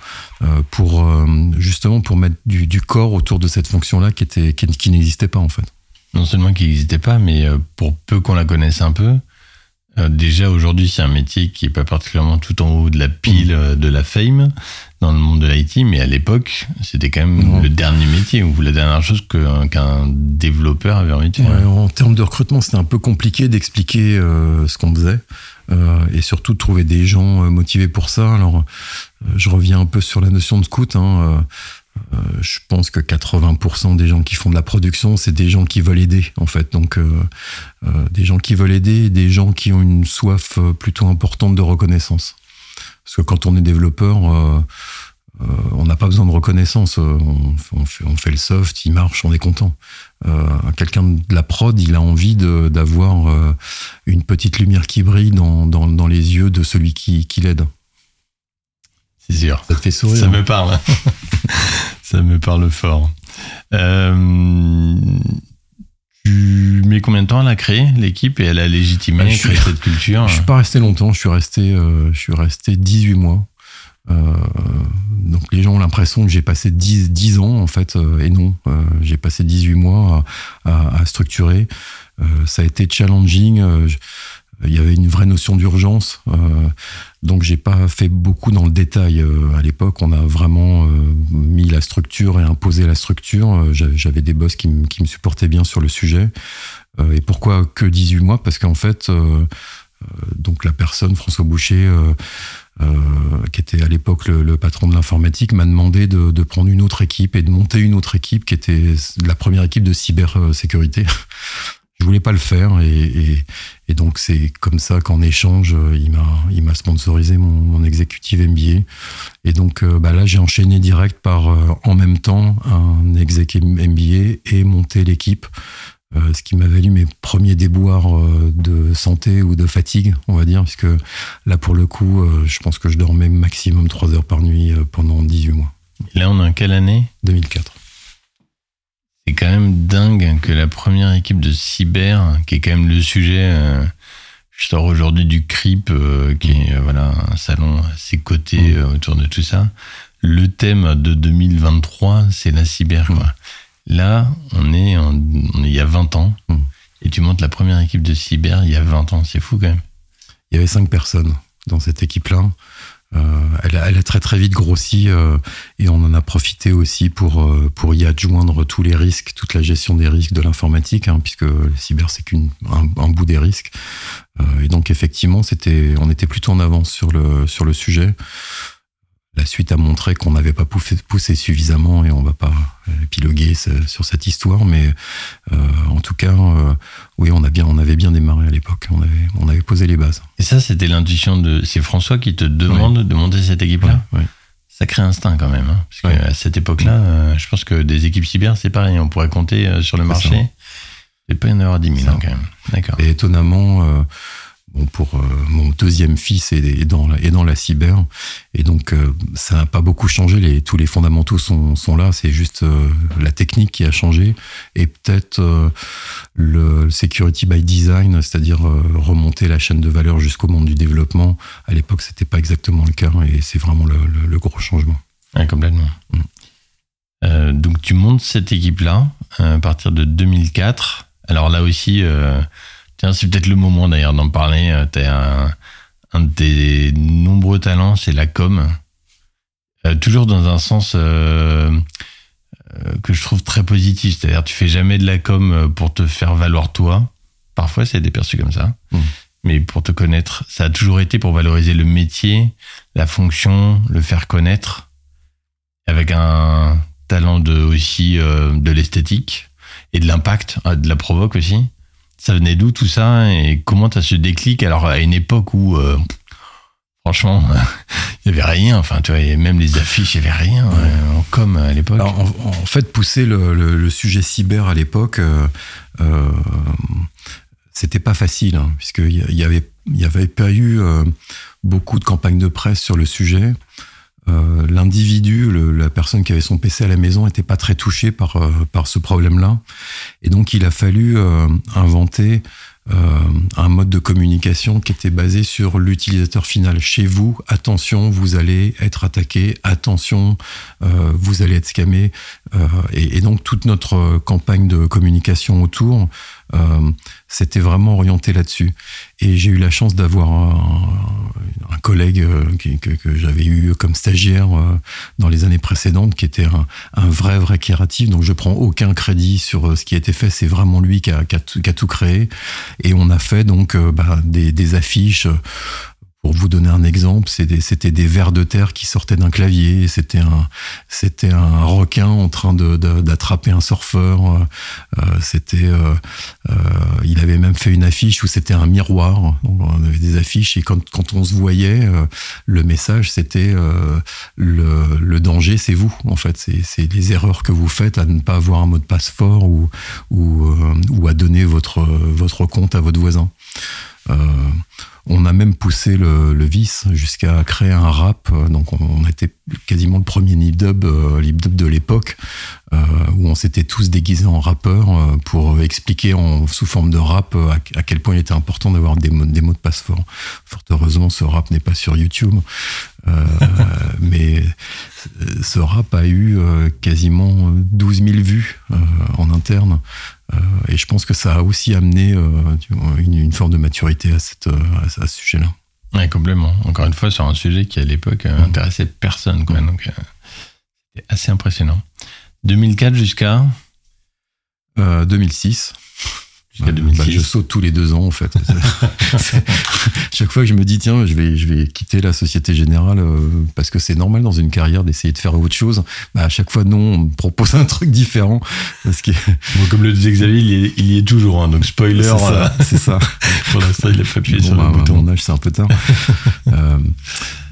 euh, pour euh, justement pour mettre du, du, corps autour de cette fonction là qui était qui, qui n'existait pas en fait. Non seulement qui n'existait pas, mais euh, pour peu qu'on la connaisse un peu, euh, déjà aujourd'hui, c'est un métier qui est pas particulièrement tout en haut de la pile mmh. euh, de la fame dans le monde de l'IT, mais à l'époque, c'était quand même mmh. le dernier métier ou la dernière chose qu'un développeur avait envie de faire. en termes de recrutement, c'était un peu compliqué d'expliquer euh, ce qu'on faisait. et surtout de trouver des gens motivés pour ça. Alors, je reviens un peu sur la notion de scout. Hein, euh, je pense que 80% des gens qui font de la production, c'est des gens qui veulent aider, en fait. Donc, euh, euh, des gens qui veulent aider, des gens qui ont une soif plutôt importante de reconnaissance. Parce que quand on est développeur, on n'a pas besoin de reconnaissance. On, fait, le soft, il marche, on est content. Quelqu'un de la prod, il a envie d'avoir une petite lumière qui brille dans, les yeux de celui qui, qui l'aide. C'est sûr. Ça te fait sourire. Ça me parle. Ça me parle fort. Euh, tu mets combien de temps à la créer, l'équipe, et elle a légitimé bah, créer cette culture Je suis pas resté longtemps, je suis resté, euh, je suis resté 18 mois. Euh, donc les gens ont l'impression que j'ai passé 10, 10 ans en fait, et non, j'ai passé 18 mois à, à structurer. ça a été challenging. il y avait une vraie notion d'urgence. Donc j'ai pas fait beaucoup dans le détail. Euh, à l'époque, on a vraiment euh, mis la structure et imposé la structure. Euh, j'avais des boss qui, me supportaient bien sur le sujet. et pourquoi que 18 mois? Parce qu'en fait, donc la personne, François Boucher, qui était à l'époque le, patron de l'informatique, m'a demandé de, prendre une autre équipe et de monter une autre équipe qui était la première équipe de cybersécurité je voulais pas le faire et, donc c'est comme ça qu'en échange il m'a il m'a sponsorisé mon, mon exécutif MBA et donc euh, bah là j'ai enchaîné direct par euh, en même temps un exécutif MBA et monter l'équipe euh, ce qui m'a valu mes premiers déboires de santé ou de fatigue on va dire puisque là pour le coup je pense que je dormais maximum 3 heures par nuit pendant 18 mois. là on est en quelle année? 2004. C'est quand même dingue que la première équipe de cyber, qui est quand même le sujet, euh, je sors aujourd'hui du CRIP, euh, qui est euh, voilà un salon assez coté mm. autour de tout ça. Le thème de 2023, c'est la cyber. Mm. Là, on est, en, il y a 20 ans, mm. et tu montes la première équipe de cyber il y a 20 ans. C'est fou quand même. Il y avait cinq personnes dans cette équipe-là. Euh, elle, a, très très vite grossi euh, et on en a profité aussi pour, euh, pour y adjoindre tous les risques, toute la gestion des risques de l'informatique, hein, puisque le cyber c'est qu'un un, bout des risques. et donc effectivement, c'était, on était plutôt en avance sur le, sur le sujet la suite a montré qu'on n'avait pas poussé, suffisamment et on va pas épiloguer sur cette histoire, mais euh, en tout cas, euh, oui, on a bien, on avait bien démarré à l'époque. On avait, on avait posé les bases. Et ça, c'était l'intuition de. C'est François qui te demande de monter cette équipe-là. Oui. sacré instinct quand même. Hein, parce qu'à cette époque-là, euh, je pense que des équipes cyber, c'est pareil. On pourrait compter euh, sur le marché. C'est pas y en avoir 10 000 Ça. hein, quand même. D'accord. Et étonnamment, euh, bon, pour euh, mon deuxième fils est, dans est dans la cyber, et donc euh, ça n'a pas beaucoup changé. Les, tous les fondamentaux sont, sont là. C'est juste euh, la technique qui a changé, et peut-être le security by design, c'est-à-dire remonter la chaîne de valeur jusqu'au monde du développement. À l'époque, c'était pas exactement le cas, et c'est vraiment le, le- le gros changement. Ouais, complètement. Mm. Euh, donc tu montes cette équipe-là à partir de 2004. Alors là aussi, euh, tiens, c'est peut-être le moment d'ailleurs d'en parler. Euh, T'as un, un de tes nombreux talents, c'est la com. Euh, toujours dans un sens euh, euh, que je trouve très positif. C'est-à-dire, tu fais jamais de la com pour te faire valoir toi. Parfois, c'est des perçus comme ça. Mm. Mais pour te connaître, ça a toujours été pour valoriser le métier, la fonction, le faire connaître avec un talent de aussi euh, de l'esthétique et de l'impact, de la provoque aussi. Ça venait d'où tout ça et comment t'as ce déclic alors à une époque où euh, franchement il y avait rien, enfin tu vois, et même les affiches il y avait rien euh, en com à l'époque. En, en fait, pousser le, le- le sujet cyber à l'époque, euh, euh, c'était pas facile, hein, puisqu'il y, y avait, il y avait pas eu euh, beaucoup de campagnes de presse sur le sujet. Euh, L'individu, la personne qui avait son PC à la maison, était pas très touché par, euh, par ce problème-là. Et donc, il a fallu euh, inventer euh, un mode de communication qui était basé sur l'utilisateur final. Chez vous, attention, vous allez être attaqué, attention, vous allez être scammé. Et, et donc toute notre campagne de communication autour, c'était vraiment orienté là-dessus. Et j'ai eu la chance d'avoir un, collègue euh, que, j'avais eu comme stagiaire euh, dans les années précédentes, qui était un, vrai, vrai créatif. Donc je prends aucun crédit sur euh, ce qui a été fait. C'est vraiment lui qui a, tout- créé. Et on a fait donc euh, bah, des affiches. Pour vous donner un exemple, c'était des vers de terre qui sortaient d'un clavier. C'était un, requin en train d'attraper un surfeur. euh, euh, c'était, euh, il avait même fait une affiche où c'était un miroir. On avait des affiches et quand, on se voyait, le message c'était le, danger, c'est vous. En fait, c'est les erreurs que vous faites à ne pas avoir un mot de passe fort ou à donner votre votre compte à votre voisin. Euh, on a même poussé le, le vice jusqu'à créer un rap. Donc, on, on était quasiment le premier lip dub, euh, lip dub de l'époque, euh, où on s'était tous déguisés en rappeurs euh, pour expliquer en, sous forme de rap à, à quel point il était important d'avoir des mots, des mots de passe forts. Fort heureusement, ce rap n'est pas sur YouTube. Mais ce rap a eu quasiment 12 000 vues en interne. Euh, et je pense que ça a aussi amené euh, une, une forme de maturité à, cette, euh, à ce- sujet-là. Ouais, complètement. Encore une fois, sur un sujet qui à l'époque euh, Mm. intéressait personne. Quoi. Donc, euh, c'était assez impressionnant. 2004 jusqu'à Euh, 2006. Jusqu'à Bah, 2006. bah, je saute tous les deux ans en fait. Chaque fois que je me dis tiens je vais je vais quitter la Société Générale euh, parce que c'est normal dans une carrière d'essayer de faire autre chose. Bah, à chaque fois non on me propose un truc différent parce que Bon, comme le disait Xavier, il y est, il y est toujours. hein. donc, spoiler, c'est ça, c'est ça. pour l'instant, il a pas appuyé Bon, sur bah, le bouton. mon âge c'est un peu tard. Euh,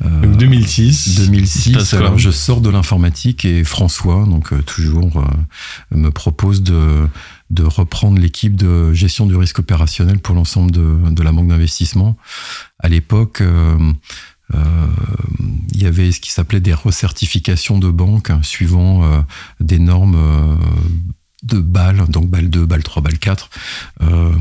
euh, Donc, 2006. il se 2006, passe quoi alors je sors de l'informatique et François, donc toujours, me propose de, de reprendre l'équipe de gestion du risque opérationnel pour l'ensemble de, de la banque d'investissement. À l'époque, euh, euh, il y avait ce qui s'appelait des recertifications de banques hein, suivant euh, des normes de BAL, donc BAL 2, BAL 3, BAL 4. euh,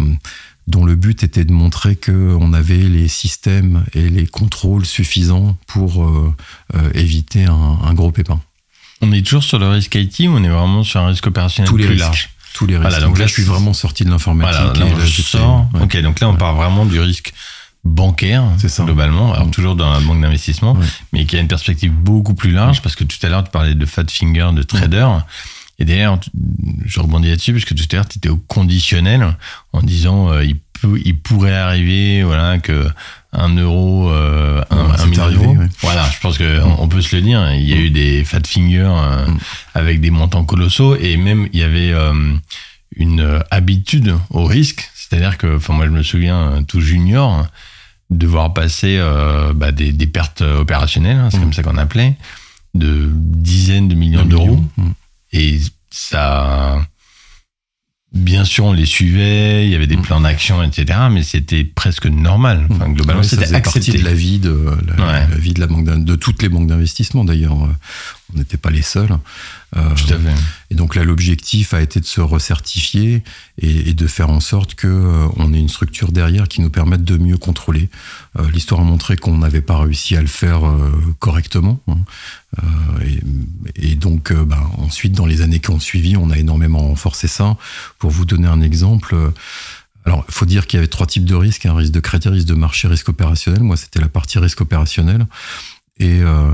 dont le but était de montrer qu'on avait les systèmes et les contrôles suffisants pour euh, euh, éviter un, un gros pépin. On est toujours sur le risque IT ou on est vraiment sur un risque opérationnel Tous les plus risques. large? Tous les risques. Voilà, donc, donc là, là, je suis vraiment sorti de l'informatique. Voilà, là, là, sort. ouais. Ok, donc là, on part vraiment du risque bancaire, ça. globalement, alors Mm. toujours dans la banque d'investissement, Ouais. mais qui a une perspective beaucoup plus large, parce que tout à l'heure, tu parlais de fat finger, de trader. Et d'ailleurs, je rebondis là-dessus, parce que tout à l'heure, tu étais au conditionnel, en disant, euh, il, peut, il pourrait arriver, voilà, que un euro, euh, un, un million d'euros. Voilà, je pense que on, on peut se le dire. Il y a eu des fat fingers euh, Mm. avec des montants colossaux, et même il y avait euh, une euh, habitude au risque. C'est-à-dire que, enfin, moi, je me souviens, tout junior, de voir passer bah, des, des pertes opérationnelles, hein, c'est Mm. comme ça qu'on appelait, de dizaines de millions d'euros. Et ça, bien sûr, on les suivait, il y avait des plans d'action, etc. Mais c'était presque normal. Enfin, globalement, Ouais, ça c'était accepté. de la vie de la, Ouais. la vie de la banque d'in- de toutes les banques d'investissement d'ailleurs. On n'était pas les seuls. Euh, Tout à fait. Et donc là, l'objectif a été de se recertifier et, et de faire en sorte que euh, on ait une structure derrière qui nous permette de mieux contrôler. Euh, L'histoire a montré qu'on n'avait pas réussi à le faire euh, correctement. hein. Euh, et, et donc, euh, ben, ensuite, dans les années qui ont suivi, on a énormément renforcé ça. Pour vous donner un exemple. alors, il faut dire qu'il y avait trois types de risques un risque de crédit, risque de marché, risque opérationnel. Moi, c'était la partie risque opérationnel. Et euh,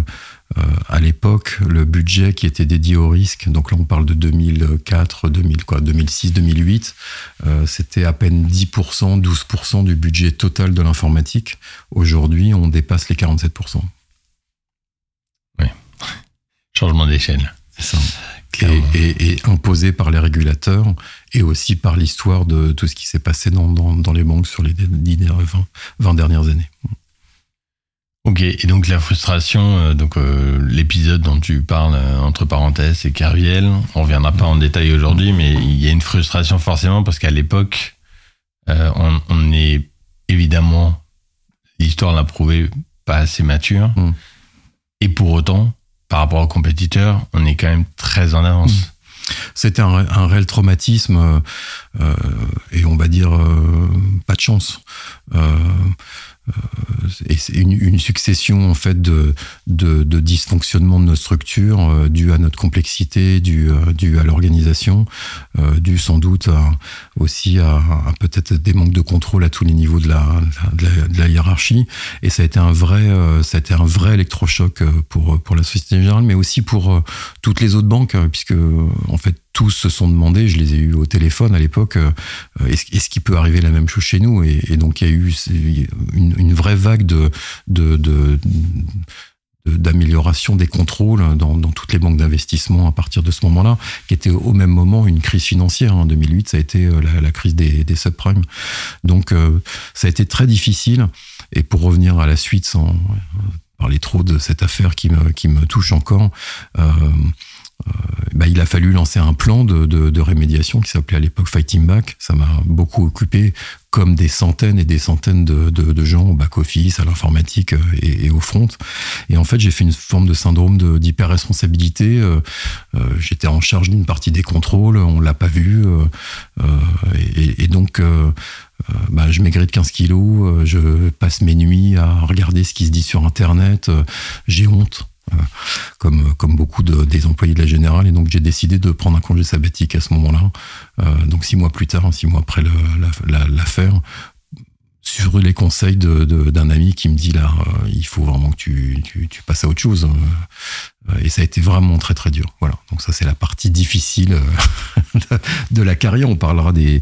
euh, à l'époque, le budget qui était dédié au risque, donc là on parle de 2004, 2000, quoi, 2006, 2008, euh, c'était à peine 10%, 12% du budget total de l'informatique. Aujourd'hui, on dépasse les 47%. Changement d'échelle. C'est ça. Et, et- et imposé par les régulateurs et aussi par l'histoire de tout ce qui s'est passé dans, dans- dans les banques sur les 10, 20, 20 dernières années. Ok, et donc la frustration, euh, donc euh, l'épisode dont tu parles euh, entre parenthèses, c'est Kerviel. On reviendra pas en détail aujourd'hui, mais il y a une frustration forcément parce qu'à l'époque, euh, on, on est évidemment, l'histoire l'a prouvé, pas assez mature. Mm. Et pour autant, par rapport aux compétiteurs, on est quand même très en avance. C'était un, un réel traumatisme euh, et on va dire pas de chance. Euh, et une, succession en fait de, de, de dysfonctionnements de notre structure euh, dû à notre complexité, dû, euh, à l'organisation, euh, dû sans doute aussi à, peut-être des manques de contrôle à tous les niveaux de la, de la, de la hiérarchie. Et ça a été un vrai, euh, ça a été un vrai électrochoc pour pour la Société Générale, mais aussi pour toutes les autres banques, euh, puisque en fait tous se sont demandé, je les ai eu au téléphone à l'époque, euh, est-ce est-ce qu'il peut arriver la même chose chez nous et, donc il y a eu une, vraie vague de de- d'amélioration des contrôles dans, toutes les banques d'investissement à partir de ce moment-là, qui était au même moment une crise financière. En 2008, ça a été euh, la, crise des, subprimes. Donc, euh, ça a été très difficile. Et pour revenir à la suite, sans euh, parler trop de cette affaire qui me, touche encore, euh, euh, bah, il a fallu lancer un plan de, de, de rémédiation qui s'appelait à l'époque Fighting Back. Ça m'a beaucoup occupé, comme des centaines et des centaines de, de, gens au back-office, à l'informatique euh, et, et au front. Et en fait, j'ai fait une forme de syndrome d'hyper-responsabilité. Euh, euh, J'étais en charge d'une partie des contrôles, on l'a pas vu. euh, euh, et, et donc, euh, euh, bah, je maigris de 15 kilos, euh, je passe mes nuits à regarder ce qui se dit sur Internet, euh, j'ai honte. Euh, comme, beaucoup de, des employés de la Générale, et donc j'ai décidé de prendre un congé sabbatique à ce moment-là. Euh, donc six mois plus tard, six mois après l'affaire, sur les conseils d'un ami qui me dit là, euh, il faut vraiment que tu, passes à autre chose. Et ça a été vraiment très très dur. Voilà. Donc ça c'est la partie difficile de, la carrière. On parlera des,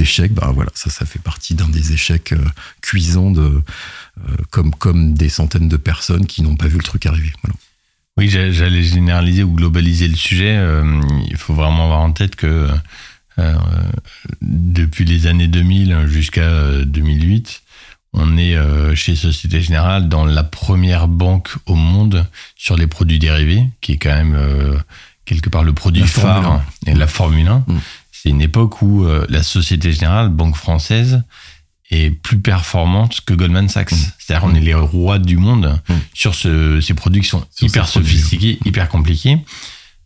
échecs. Bah voilà, ça ça fait partie d'un des échecs cuisants de comme comme des centaines de personnes qui n'ont pas vu le truc arriver. Voilà. Oui, j'a- j'allais généraliser ou globaliser le sujet. Euh, il faut vraiment avoir en tête que euh, depuis les années 2000 jusqu'à euh, 2008, on est euh, chez Société Générale dans la première banque au monde sur les produits dérivés, qui est quand même euh, quelque part le produit La phare et la Formule 1. Mm. C'est une époque où euh, la Société Générale, banque française, est plus performante que Goldman Sachs. Mm. C'est-à-dire on est les rois du monde Mm. sur ce- ces produits qui sont Sur hyper produits. sophistiqués, hyper compliqués.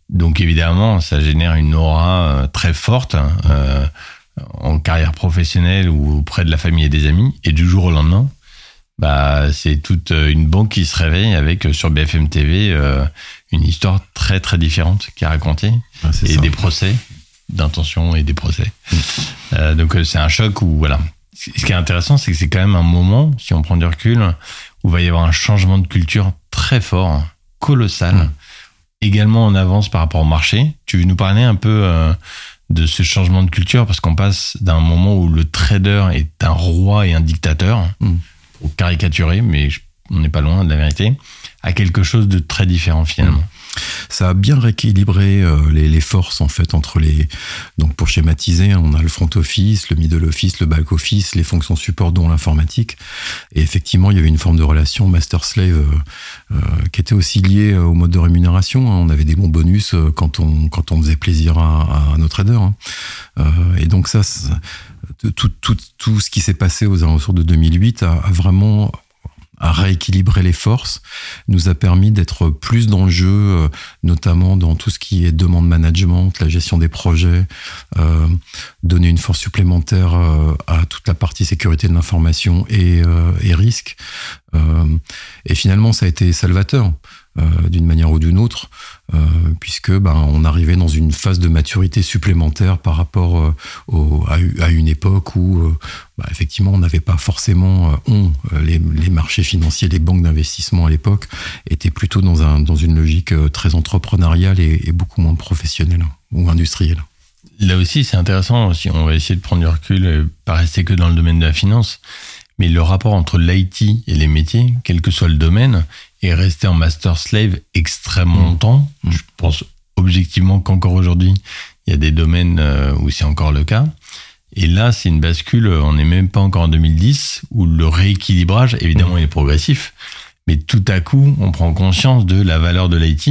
Donc évidemment, ça génère une aura euh, très forte euh, en carrière professionnelle ou auprès de la famille et des amis. Et du jour au lendemain, bah, c'est toute euh, une banque qui se réveille avec sur BFM TV euh, une histoire très très différente qui est racontée Ah, et ça. des procès d'intention et des procès. Euh, donc c'est un choc où voilà. Ce qui est intéressant, c'est que c'est quand même un moment, si on prend du recul, où il va y avoir un changement de culture très fort, colossal, Mm. également en avance par rapport au marché. Tu veux nous parler un peu euh, de ce changement de culture? Parce qu'on passe d'un moment où le trader est un roi et un dictateur, Mm. ou caricaturé, mais on n'est pas loin de la vérité, à quelque chose de très différent finalement. Ça a bien rééquilibré euh, les, forces en fait entre les donc pour schématiser on a le front office le middle office le back office les fonctions support dont l'informatique et effectivement il y avait une forme de relation master slave euh, euh, qui était aussi liée au mode de rémunération hein. on avait des bons bonus quand on quand on faisait plaisir à, à nos traders hein. et donc ça tout, tout, tout ce qui s'est passé aux alentours de 2008 a, a vraiment à rééquilibrer les forces, nous a permis d'être plus dans le jeu, euh, notamment dans tout ce qui est demande management, la gestion des projets, euh, donner une force supplémentaire euh, à toute la partie sécurité de l'information et, euh, et risque. et finalement, ça a été salvateur. Euh, d'une manière ou d'une autre, euh, puisque ben, on arrivait dans une phase de maturité supplémentaire par rapport euh, à, une époque où ben, effectivement on n'avait pas forcément on les, marchés financiers, les banques d'investissement à l'époque étaient plutôt dans, un, dans une logique très entrepreneuriale et, et beaucoup moins professionnelle ou industrielle. Là aussi, c'est intéressant. Si on va essayer de prendre du recul, et pas rester que dans le domaine de la finance, mais le rapport entre l'IT et les métiers, quel que soit le domaine, est resté en master slave extrêmement mmh. longtemps. Mmh. Je pense objectivement qu'encore aujourd'hui, il y a des domaines euh, où c'est encore le cas. Et là, c'est une bascule, on n'est même pas encore en 2010, où le rééquilibrage, évidemment, mmh. il est progressif, mais tout à coup, on prend conscience de la valeur de l'IT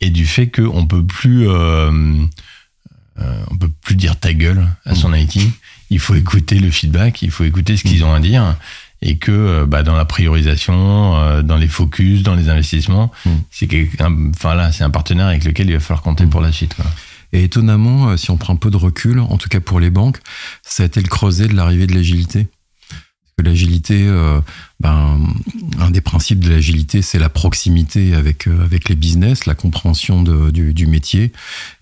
et du fait qu'on peut plus, euh, euh, on peut plus dire ta gueule à son IT. Il faut écouter le feedback, il faut écouter ce qu'ils ont à dire et que euh, bah, dans la priorisation, euh, dans les focus, dans les investissements, mm. c'est enfin là, c'est un partenaire avec lequel il va falloir compter mm. pour la suite. Quoi. Et étonnamment, euh, si on prend un peu de recul, en tout cas pour les banques, ça a été le creuset de l'arrivée de l'agilité l'agilité, euh, ben, un des principes de l'agilité, c'est la proximité avec euh, avec les business, la compréhension de, du, du, métier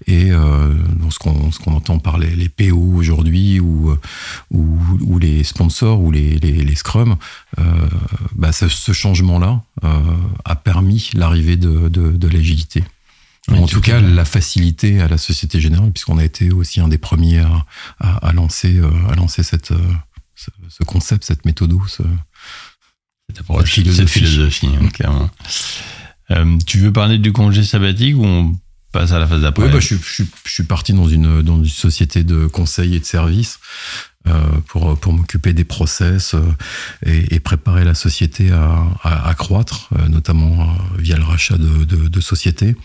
et euh, ce qu'on ce qu'on entend par les, les PO aujourd'hui ou, ou, ou les sponsors ou les les, les Scrum, euh, ben, ce, ce changement-là euh, a permis l'arrivée de, de, de l'agilité. en tout cas, la facilité à la Société Générale, puisqu'on a été aussi un des premiers à, à, à lancer, à lancer cette, ce, ce concept, cette méthode, ce, cette approche, philosophie, cette philosophie hein, clairement. Euh, tu veux parler du congé sabbatique ou on passe à la phase d'après Oui, bah, je, je, je, suis parti dans une, dans une société de conseil et de services euh, pour, pour m'occuper des process euh, et, et, préparer la société à, à, à croître, notamment via le rachat de, de, de sociétés.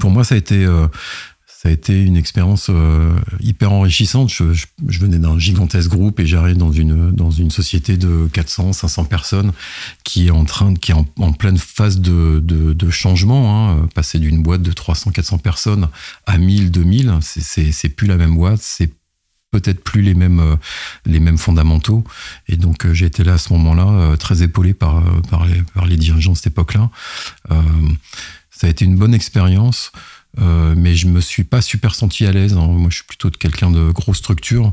Pour moi, ça a été a été une expérience euh, hyper enrichissante. Je, venais d'un gigantesque groupe et j'arrive dans une dans une société de 400, 500 personnes qui est en train, qui est en, pleine phase de, de, changement. Hein. Passer d'une boîte de 300, 400 personnes à 1000, 2000, c'est plus la même boîte, c'est peut-être plus les mêmes euh, les mêmes fondamentaux et donc euh, j'ai été là à ce moment-là très épaulé par par les par les dirigeants de cette époque-là. ça a été une bonne expérience. Euh, mais je me suis pas super senti à l'aise. Hein. Moi, je suis plutôt quelqu'un de grosse structure.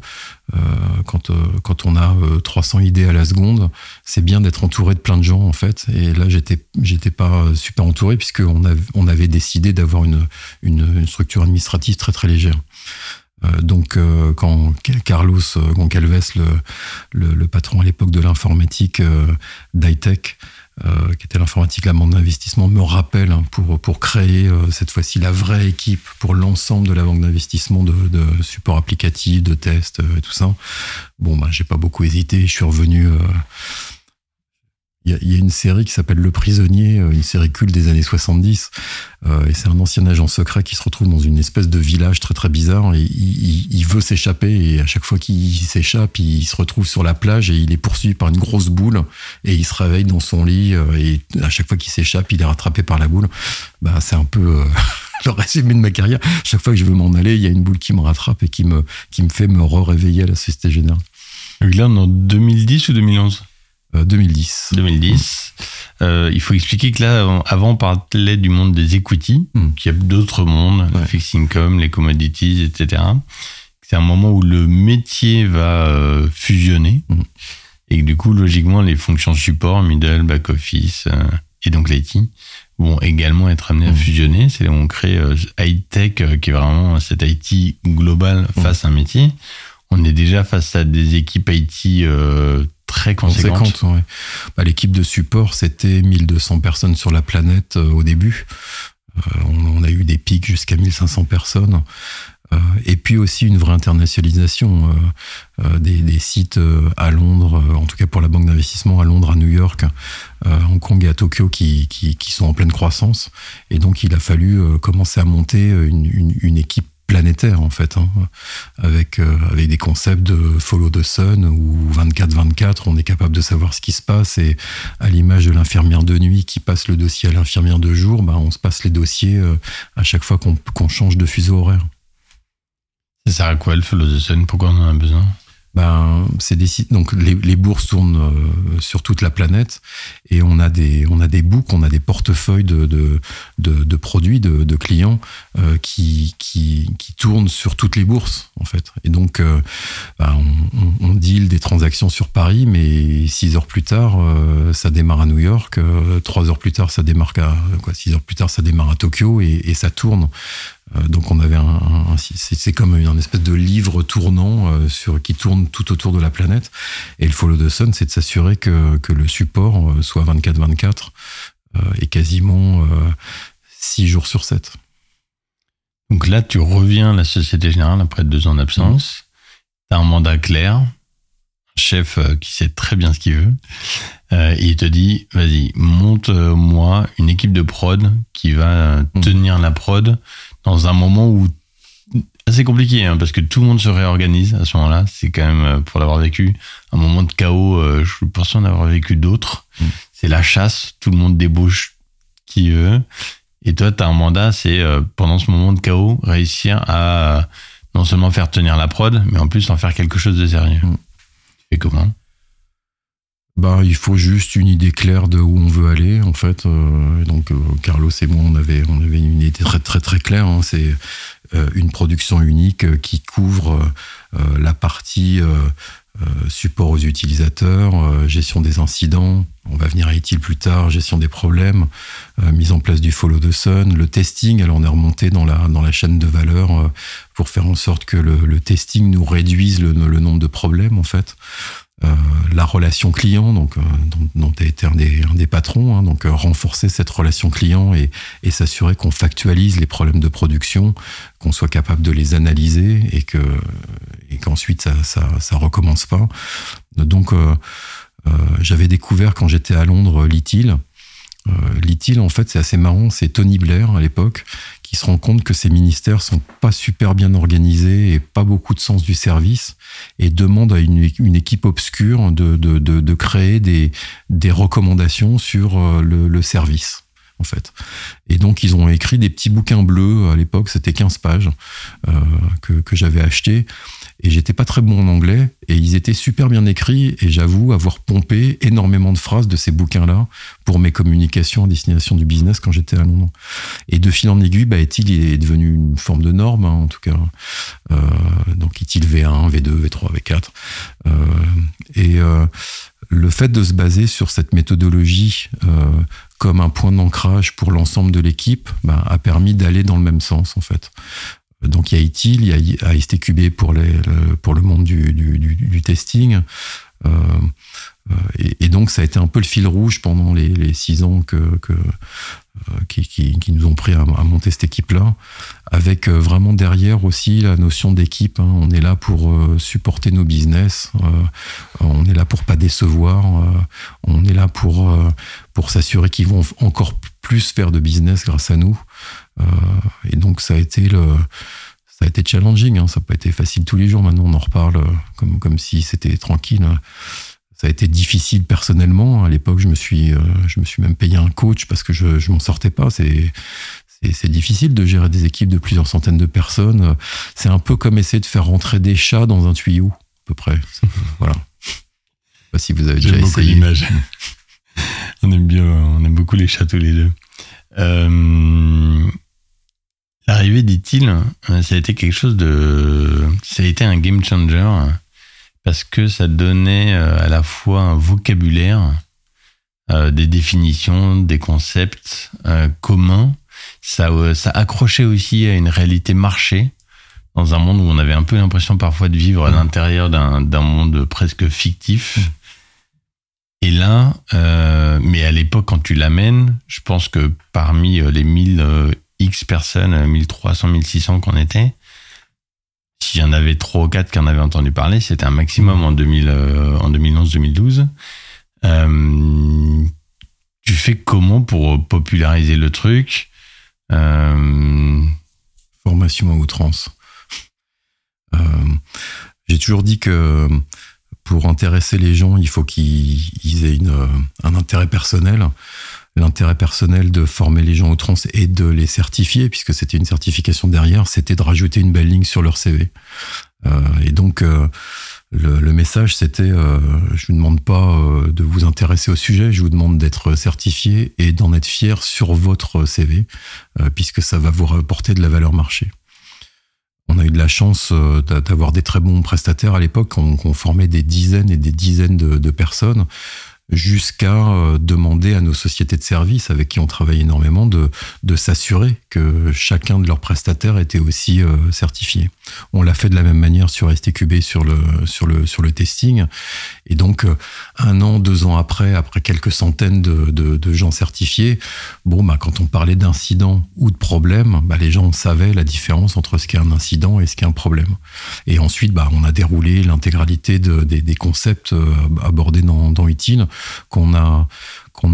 Euh, quand euh, quand on a 300 idées à la seconde, c'est bien d'être entouré de plein de gens en fait. Et là, j'étais j'étais pas super entouré puisque on avait on avait décidé d'avoir une, une, une structure administrative très très légère. Donc, quand Carlos Goncalves, le, le, le patron à l'époque de l'informatique d'high-tech, euh, qui était l'informatique, la banque d'investissement, me rappelle hein, pour, pour créer euh, cette fois-ci la vraie équipe pour l'ensemble de la banque d'investissement de, de, support applicatif, de tests euh, et tout ça. Bon, bah, j'ai pas beaucoup hésité, je suis revenu euh, il y, a une série qui s'appelle Le Prisonnier, euh, une série culte des années 70. Euh, et c'est un ancien agent secret qui se retrouve dans une espèce de village très très bizarre. Et il, veut s'échapper et à chaque fois qu'il s'échappe, il se retrouve sur la plage et il est poursuivi par une grosse boule. Et il se réveille dans son lit euh, et à chaque fois qu'il s'échappe, il est rattrapé par la boule. Bah, c'est un peu... Euh, le résumé de ma carrière. Chaque fois que je veux m'en aller, il y a une boule qui me rattrape et qui me, qui me fait me réveiller à la Société Générale. Là, en 2010 ou 2011 2010. 2010. Euh, il faut expliquer que là, avant, on parlait du monde des equity, qu'il y a d'autres mondes, ouais. le fixed income, les commodities, etc. C'est un moment où le métier va euh, fusionner. Mm. Et que du coup, logiquement, les fonctions support, middle, back office euh, et donc l'IT vont également être amenés à mm. fusionner. C'est là où on crée euh, high tech, euh, qui est vraiment cette IT globale face à un métier. On est déjà face à des équipes IT euh, très conséquente. conséquente ouais. bah, L'équipe de support, c'était 1200 personnes sur la planète euh, au début. on, a eu des pics jusqu'à 1500 personnes. et puis aussi une vraie internationalisation des, sites à Londres, en tout cas pour la banque d'investissement à Londres, à New York, Hong Kong et à Tokyo qui, sont en pleine croissance. Et donc il a fallu commencer à monter une équipe planétaire en fait, hein, avec, euh, avec des concepts de follow the sun où 24-24 on est capable de savoir ce qui se passe et à l'image de l'infirmière de nuit qui passe le dossier à l'infirmière de jour, bah, on se passe les dossiers euh, à chaque fois qu'on change de fuseau horaire. Ça sert à quoi le follow the sun? Pourquoi on en a besoin? Ben, c'est des sites, donc les, les, bourses tournent euh, sur toute la planète et on a des, on a des books, on a des portefeuilles de, de, de, de produits, de, de clients euh, qui, qui, qui, tournent sur toutes les bourses en fait. Et donc, euh, ben, on, on, deal des transactions sur Paris, mais six heures plus tard, euh, ça démarre à New York. trois heures plus tard, ça démarre à quoi Six heures plus tard, ça démarre à Tokyo et, et ça tourne euh, donc on avait un, c'est comme une espèce de livre tournant euh, sur qui tourne tout autour de la planète. Et le follow the sun, c'est de s'assurer que, que le support euh, soit 24/24 et quasiment 6 jours sur 7. Donc là, tu reviens à la Société Générale après deux ans d'absence. Tu as un mandat clair, un chef qui sait très bien ce qu'il veut. et il te dit, vas-y, monte-moi une équipe de prod qui va mmh. tenir la prod dans un moment où assez compliqué hein, parce que tout le monde se réorganise à ce moment-là. C'est quand même euh, pour l'avoir vécu un moment de chaos. Euh, je suis pas sûr d'avoir vécu d'autres. Mm. C'est la chasse, tout le monde débouche qui veut. Et toi, tu as un mandat, c'est euh, pendant ce moment de chaos réussir à non seulement faire tenir la prod, mais en plus en faire quelque chose de sérieux. Mm. Tu fais comment? Bah, il faut juste une idée claire de où on veut aller, en fait. Euh, donc, euh, Carlos et moi, on avait, on avait une idée très, très, très claire. Hein. C'est euh, une production unique qui couvre la partie support aux utilisateurs, gestion des incidents. On va venir à ITIL plus tard, gestion des problèmes, mise en place du follow the sun, le testing. Alors, on est remonté dans la, dans la chaîne de valeur pour faire en sorte que le, testing nous réduise le, le nombre de problèmes, en fait. Euh, la relation client, donc euh, dont, tu as été un des, patrons, hein, donc euh, renforcer cette relation client et, s'assurer qu'on factualise les problèmes de production, qu'on soit capable de les analyser et que et qu'ensuite ça, ça, recommence pas. Donc j'avais découvert quand j'étais à Londres l'ITIL. L'ITIL, en fait, c'est assez marrant. C'est Tony Blair à l'époque qui se rend compte que ces ministères sont pas super bien organisés et pas beaucoup de sens du service et demande à une, équipe obscure de, créer des, recommandations sur euh, le, service. En fait. Et donc, ils ont écrit des petits bouquins bleus. À l'époque, c'était 15 pages euh, que, que j'avais acheté et j'étais pas très bon en anglais et ils étaient super bien écrits et j'avoue avoir pompé énormément de phrases de ces bouquins-là pour mes communications à destination du business quand j'étais à Londres. Et de fil en aiguille, bah, il est devenu une forme de norme hein, en tout cas. Euh, donc est-il V1, V2, V3, V4 euh, et euh, le fait de se baser sur cette méthodologie euh, comme un point d'ancrage pour l'ensemble de l'équipe bah, a permis d'aller dans le même sens en fait. Donc il y a ITIL, il y a ASTQB pour, le, monde du, testing. Euh, euh, et, donc ça a été un peu le fil rouge pendant les, six ans que, euh, qui, nous ont pris à, monter cette équipe-là, avec vraiment derrière aussi la notion d'équipe. Hein. On est là pour supporter nos business, on est là pour pas décevoir, on est là pour s'assurer qu'ils vont encore plus faire de business grâce à nous. Euh, et donc ça a été le ça a été challenging, hein. ça n'a pas été facile tous les jours. Maintenant, on en reparle euh, comme, comme si c'était tranquille. Ça a été difficile personnellement. À l'époque, je me suis, euh, je me suis même payé un coach parce que je, je m'en sortais pas. C'est, c'est, difficile de gérer des équipes de plusieurs centaines de personnes. C'est un peu comme essayer de faire rentrer des chats dans un tuyau, à peu près. voilà. Pas si vous avez déjà essayé. l'image. on aime bien, on aime beaucoup les chats tous les deux. Euh, L'arrivée dit-il, euh, ça a été quelque chose de. Ça a été un game changer parce que ça donnait euh, à la fois un vocabulaire, euh, des définitions, des concepts communs. Ça, ça accrochait aussi à une réalité marché dans un monde où on avait un peu l'impression parfois de vivre à mmh. l'intérieur d'un monde presque fictif. Mmh. Et là, mais à l'époque, quand tu l'amènes, je pense que parmi les 1000 X personnes, 1300, 1600 qu'on était, s'il y en avait trois ou quatre qui en avaient entendu parler, c'était un maximum en, 2000, en 2011-2012. tu fais comment pour populariser le truc? Formation à outrance. J'ai toujours dit que pour intéresser les gens, il faut qu'ils aient une, un intérêt personnel. L'intérêt personnel de former les gens au trans et de les certifier, puisque c'était une certification derrière, c'était de rajouter une belle ligne sur leur CV. Euh, et donc, euh, le, message, c'était euh, je ne vous demande pas de vous intéresser au sujet, je vous demande d'être certifié et d'en être fier sur votre CV, puisque ça va vous rapporter de la valeur marché on a eu de la chance d'avoir des très bons prestataires à l'époque. On, formait des dizaines et des dizaines de personnes jusqu'à euh, demander à nos sociétés de services avec qui on travaille énormément de, de s'assurer que chacun de leurs prestataires était aussi euh, certifié. On l'a fait de la même manière sur STQB sur le, sur le, sur le testing. Et donc, euh, un an, deux ans après, après quelques centaines de, de, gens certifiés, bon, bah, quand on parlait d'incident ou de problème, bah, les gens savaient la différence entre ce qu'est un incident et ce qu'est un problème. Et ensuite, bah, on a déroulé l'intégralité de, des, des, concepts abordés dans, dans qu'on a,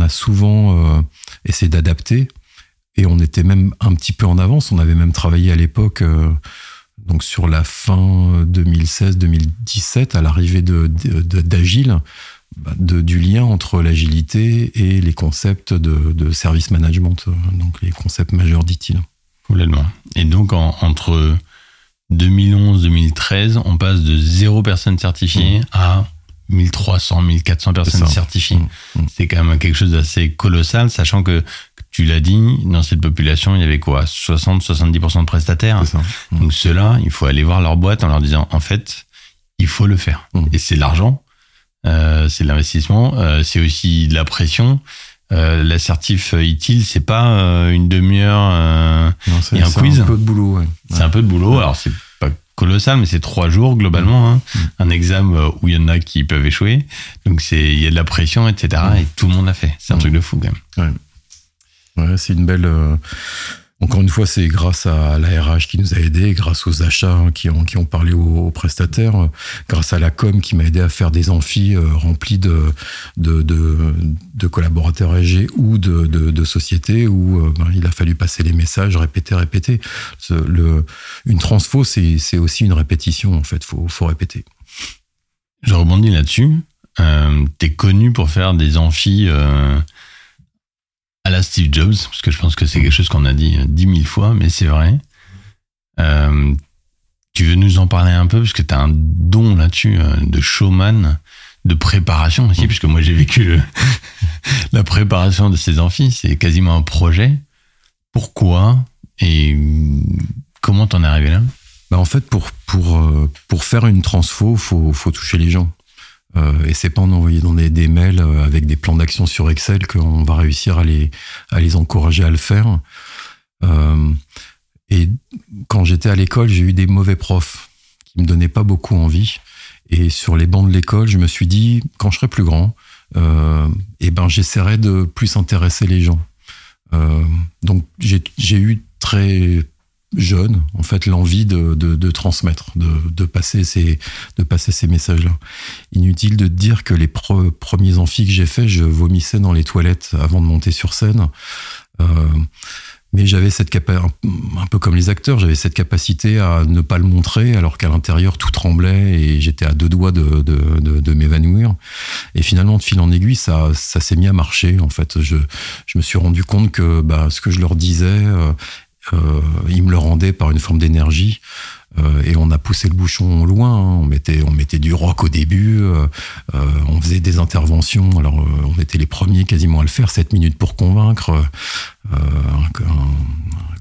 a souvent euh, essayé d'adapter. Et on était même un petit peu en avance. On avait même travaillé à l'époque, euh, donc sur la fin 2016-2017, à l'arrivée d'Agile, de, bah, du lien entre l'agilité et les concepts de, de, service management, donc les concepts majeurs, dit-il. Complètement. Et donc, entre 2011-2013, on passe de zéro personne certifiée mmh. à 1300, 1400 personnes certifiées. Mmh, mmh. C'est quand même quelque chose d'assez colossal, sachant que, tu l'as dit, dans cette population, il y avait quoi? 60, 70% de prestataires. Donc ceux-là, il faut aller voir leur boîte en leur disant, en fait, il faut le faire. Et c'est l'argent, euh, c'est l'investissement, euh, c'est aussi de la pression. Euh, L'assertif ITIL, c'est pas euh, une demi-heure euh, et un quiz. C'est un peu de boulot. Ouais. C'est un peu de boulot. Alors c'est colossal, mais c'est trois jours globalement. Hein. Mm. Un examen euh, où il y en a qui peuvent échouer. Donc c'est il y a de la pression, etc. Mm. Et tout le monde l'a fait. C'est un mm. truc de fou quand même. C'est une belle. Euh, encore une fois, c'est grâce à la RH qui nous a aidés, grâce aux achats hein, qui, ont, parlé aux, prestataires, grâce à la com qui m'a aidé à faire des amphis euh, remplis de, collaborateurs âgés ou de, sociétés où euh, ben, il a fallu passer les messages, répéter, répéter. Une transfo, c'est aussi une répétition, en fait, faut, faut répéter. Je rebondis là-dessus. Euh, T'es connu pour faire des amphis euh, à la Steve Jobs, parce que je pense que c'est quelque chose qu'on a dit dix mille fois, mais c'est vrai. Euh, tu veux nous en parler un peu, parce que tu as un don là-dessus euh, de showman, de préparation aussi, puisque moi j'ai vécu la préparation de ces amphis, c'est quasiment un projet. Pourquoi et comment t'en es arrivé là? Bah en fait, pour, pour, euh, pour faire une transfo, faut, faut toucher les gens. Euh, et c'est pas en envoyant des, des, mails euh, avec des plans d'action sur Excel qu'on va réussir à les, à les encourager à le faire. Euh, et quand j'étais à l'école, j'ai eu des mauvais profs qui me donnaient pas beaucoup envie. Et sur les bancs de l'école, je me suis dit, quand je serai plus grand, euh, eh ben j'essaierai de plus intéresser les gens. Donc j'ai eu très jeune, en fait, l'envie de, de, de, transmettre, de, de, passer ces, de passer ces messages-là. Inutile de dire que les premiers amphis que j'ai faits, je vomissais dans les toilettes avant de monter sur scène. Euh, mais j'avais cette capacité, un peu comme les acteurs, j'avais cette capacité à ne pas le montrer, alors qu'à l'intérieur tout tremblait et j'étais à deux doigts de, de, de, de m'évanouir. Et finalement, de fil en aiguille, ça, ça s'est mis à marcher. En fait, je, je me suis rendu compte que bah, ce que je leur disais euh, il me le rendait par une forme d'énergie. Euh, et on a poussé le bouchon loin. Hein. On mettait, on mettait du rock au début. Euh, euh on faisait des interventions. Alors, euh, on était les premiers quasiment à le faire. 7 minutes pour convaincre. Euh, un, un,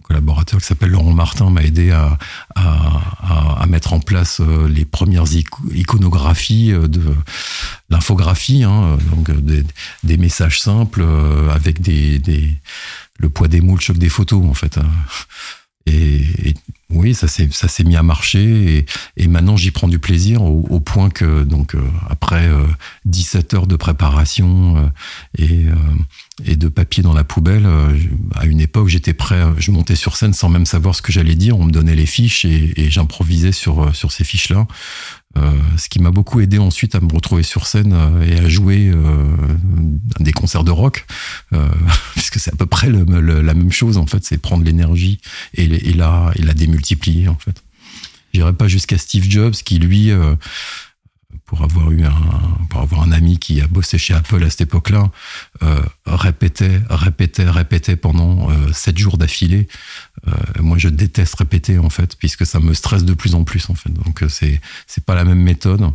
collaborateur qui s'appelle Laurent Martin m'a aidé à, à, à, mettre en place les premières iconographies de l'infographie, hein, donc des, des, messages simples avec des, des le poids des moules, le choc des photos, en fait. Hein. Et, oui, ça s'est mis à marcher et, maintenant j'y prends du plaisir au, point que donc euh, après euh, 17 heures de préparation euh, et euh, de papier dans la poubelle, euh, à une époque j'étais prêt, je montais sur scène sans même savoir ce que j'allais dire, on me donnait les fiches et, j'improvisais sur sur ces fiches là. Euh, ce qui m'a beaucoup aidé ensuite à me retrouver sur scène euh, et à jouer euh, des concerts de rock, puisque c'est à peu près le, le, la même chose en fait, c'est prendre l'énergie et, la, et la démultiplier en fait. J'irai pas jusqu'à Steve Jobs qui lui pour avoir eu un, pour avoir un ami qui a bossé chez Apple à cette époque-là, euh, répétait, répétait, répétait pendant euh, sept jours d'affilée. Euh, moi, je déteste répéter en fait, puisque ça me stresse de plus en plus en fait. Donc c'est c'est pas la même méthode,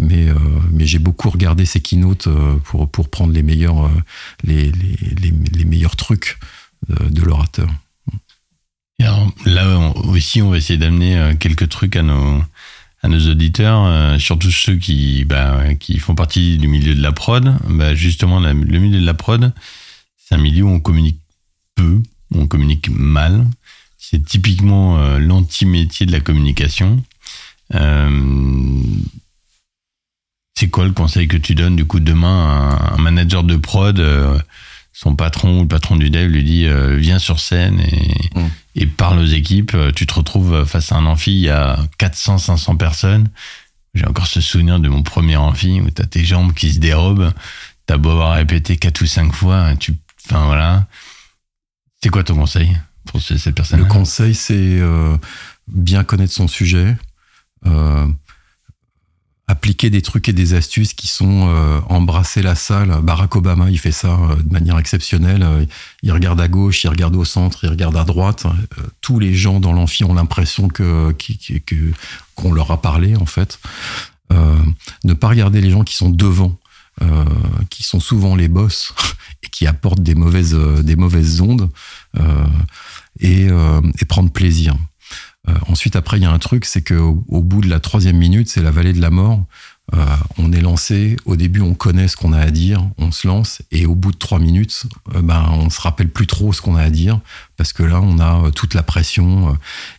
mais mais j'ai beaucoup regardé ces keynotes pour pour prendre les meilleurs les, les, meilleurs trucs de, l'orateur. Là aussi, on va essayer d'amener quelques trucs à nos à nos auditeurs, euh, surtout ceux qui, bah, qui font partie du milieu de la prod. Bah, justement, le milieu de la prod, c'est un milieu où on communique peu, où on communique mal. C'est typiquement euh, l'anti-métier de la communication. Euh, c'est quoi le conseil que tu donnes du coup demain un, un manager de prod euh, son patron ou le patron du dev lui dit viens sur scène et, mmh. Et, parle aux équipes. Tu te retrouves face à un amphi, il y a 400, 500 personnes. J'ai encore ce souvenir de mon premier amphi où tu as tes jambes qui se dérobent. Tu as beau avoir répété 4 ou 5 fois. Tu, enfin voilà. C'est quoi ton conseil pour cette personne Le conseil, c'est euh, bien connaître son sujet. Euh, appliquer des trucs et des astuces qui sont euh, embrasser la salle. Barack Obama, il fait ça euh, de manière exceptionnelle. Euh, il regarde à gauche, il regarde au centre, il regarde à droite. Tous les gens dans l'amphi ont l'impression que qu'on leur a parlé en fait. Ne pas regarder les gens qui sont devant, qui sont souvent les boss et qui apportent des mauvaises des mauvaises ondes et prendre plaisir. Euh, ensuite, après, il y a un truc, c'est qu'au au bout de la troisième minute, c'est la vallée de la mort. Euh, on est lancé. Au début, on connaît ce qu'on a à dire, on se lance, et au bout de trois minutes, euh, ben, on se rappelle plus trop ce qu'on a à dire parce que là, on a euh, toute la pression. Euh,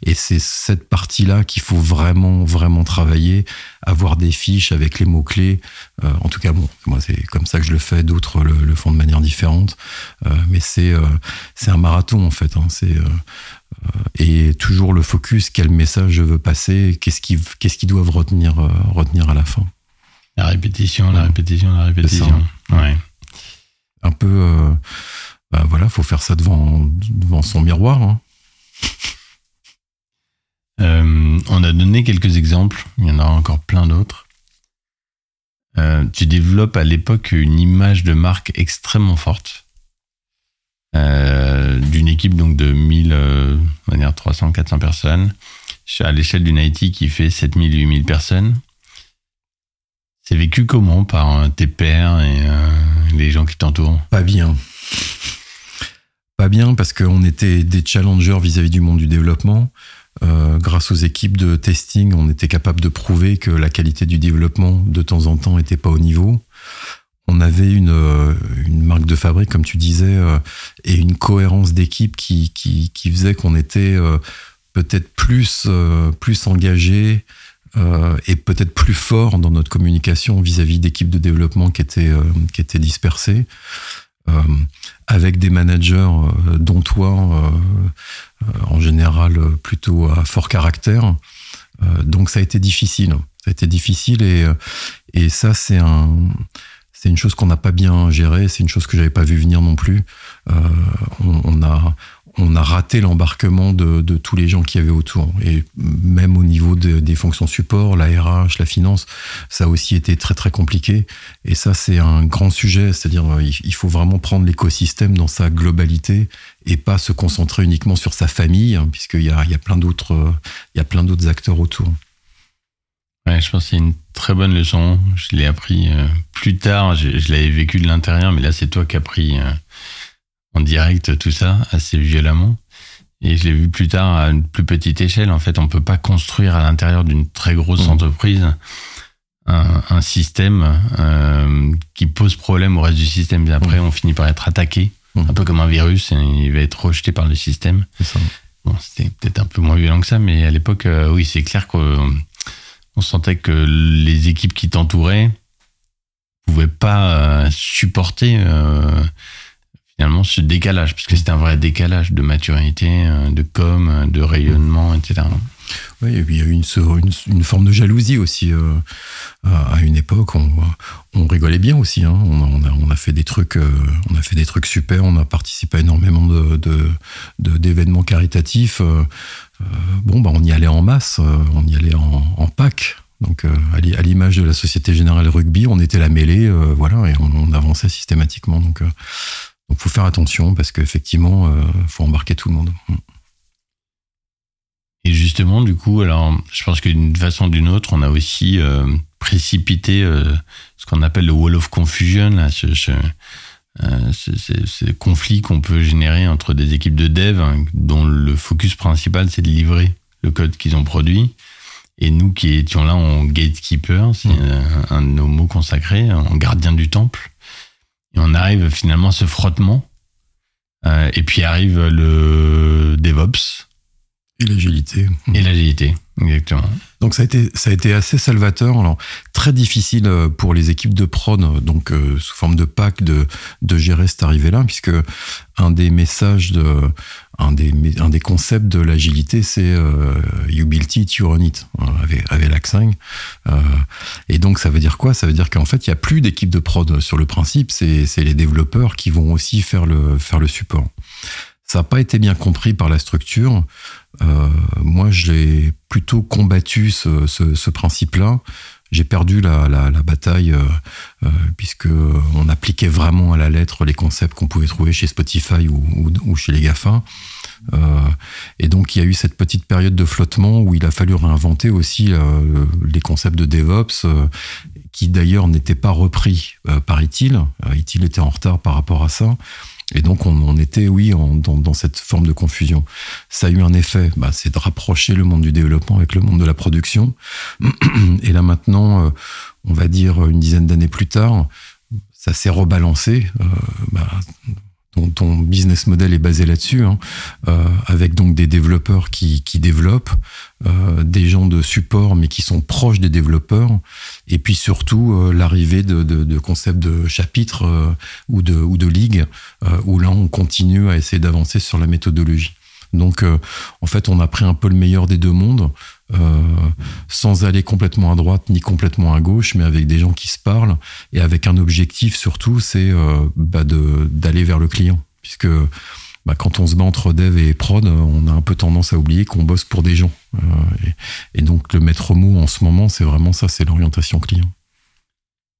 et c'est cette partie-là qu'il faut vraiment, vraiment travailler, avoir des fiches avec les mots clés. Euh, en tout cas, bon, moi, c'est comme ça que je le fais. D'autres le, font de manière différente, mais c'est c'est un marathon en fait. Hein, c'est et toujours le focus, quel message je veux passer, qu'est-ce qu'ils doivent retenir retenir à la fin. La répétition, la répétition, la répétition. Ouais. Un peu, euh, bah voilà, faut faire ça devant, devant son miroir. Hein. Euh, on a donné quelques exemples, il y en aura encore plein d'autres. Euh, tu développes à l'époque une image de marque extrêmement forte. Euh, d'une équipe donc de 1000, euh, on va dire 300, 400 personnes, à l'échelle d'une IT qui fait 7000, 8000 personnes. C'est vécu comment par euh, tes pairs et euh, les gens qui t'entourent? Pas bien. Pas bien parce qu'on était des challengers vis-à-vis -vis du monde du développement. Grâce aux équipes de testing, on était capable de prouver que la qualité du développement de temps en temps n'était pas au niveau. On avait une, euh, une marque de fabrique, comme tu disais, euh, et une cohérence d'équipe qui, qui, qui, faisait qu'on était euh, peut-être plus, plus engagé, et peut-être plus fort dans notre communication vis-à-vis d'équipes de développement qui étaient, qui étaient dispersées, avec des managers, dont toi, en général plutôt à fort caractère. donc ça a été difficile. Ça a été difficile et, et ça, c'est un c'est une chose qu'on n'a pas bien gérée, c'est une chose que j'avais pas vu venir non plus. Euh, on, a on a raté l'embarquement de, tous les gens qui avaient autour. Et même au niveau de, des fonctions support, la RH, la finance, ça a aussi été très très compliqué. Et ça, c'est un grand sujet. C'est-à-dire, il faut vraiment prendre l'écosystème dans sa globalité et pas se concentrer uniquement sur sa famille, hein, puisqu'il il y a plein d'autres acteurs autour. Ouais, je pense que c'est une très bonne leçon. Je l'ai appris euh, plus tard. Je, je l'avais vécu de l'intérieur, mais là, c'est toi qui as pris euh, en direct tout ça assez violemment. Et je l'ai vu plus tard à une plus petite échelle. En fait, on peut pas construire à l'intérieur d'une très grosse mmh. entreprise un, un système euh, qui pose problème au reste du système. Et après, mmh. on finit par être attaqué, mmh. un peu comme un virus, et il va être rejeté par le système. bon, c'était peut-être un peu moins violent que ça, mais à l'époque, oui, c'est clair qu'on on sentait que les équipes qui t'entouraient pouvaient pas supporter finalement ce décalage, puisque c'était un vrai décalage de maturité, de com, de rayonnement, etc. Oui, il y a eu une, forme de jalousie aussi euh, à une époque. On, rigolait bien aussi. Hein. On, a, fait des trucs, euh, on a fait des trucs super. On a participé à énormément d'événements caritatifs. Euh, bon, bah, on y allait en masse. on y allait en, en pack. Donc, à l'image de la Société Générale Rugby, on était la mêlée, voilà, et on, avançait systématiquement. Donc, donc, faut faire attention parce qu'effectivement, il faut embarquer tout le monde. Et justement, du coup, alors, je pense qu'une façon ou d'une autre, on a aussi euh, précipité euh, ce qu'on appelle le wall of confusion, là, euh, conflit qu'on peut générer entre des équipes de dev hein, dont le focus principal, c'est de livrer le code qu'ils ont produit. Et nous qui étions là en gatekeeper, c'est mmh. un de nos mots consacrés, en gardien du temple. Et on arrive finalement à ce frottement. et puis arrive le DevOps, et l'agilité. Et l'agilité, exactement. Donc ça a été ça a été assez salvateur. Alors très difficile euh, pour les équipes de prod, donc euh, sous forme de pack, de de gérer cette arrivée-là, puisque un des messages de un des un des concepts de l'agilité, c'est euh, you build it, you run it avec avec l'Ac5. et donc ça veut dire quoi? Ça veut dire qu'en fait il y a plus d'équipes de prod sur le principe. C'est c'est les développeurs qui vont aussi faire le faire le support. Ça n'a pas été bien compris par la structure. Euh, moi, j'ai plutôt combattu ce, ce, ce principe-là. J'ai perdu la, la, la bataille euh, euh, puisque on appliquait vraiment à la lettre les concepts qu'on pouvait trouver chez Spotify ou, ou, chez les GAFA. Euh, et donc il y a eu cette petite période de flottement où il a fallu réinventer aussi euh, les concepts de DevOps, euh, qui d'ailleurs n'étaient pas repris par ITIL. ITIL était en retard par rapport à ça. Et donc, on, était, oui, dans, cette forme de confusion. Ça a eu un effet, bah, c'est de rapprocher le monde du développement avec le monde de la production. Et là, maintenant, euh, on va dire une dizaine d'années plus tard, ça s'est rebalancé. Euh, bah, ton, business model est basé là-dessus, hein, euh, avec donc des développeurs qui, développent, euh, des gens de support mais qui sont proches des développeurs, et puis surtout euh, l'arrivée de, concepts de chapitres ou de ligues où là on continue à essayer d'avancer sur la méthodologie. Donc en fait on a pris un peu le meilleur des deux mondes. Euh, sans aller complètement à droite ni complètement à gauche, mais avec des gens qui se parlent et avec un objectif surtout, c'est euh, bah d'aller vers le client, puisque bah, quand on se bat entre dev et prod, on a un peu tendance à oublier qu'on bosse pour des gens. Euh, et, donc le maître mot en ce moment, c'est vraiment ça, c'est l'orientation client.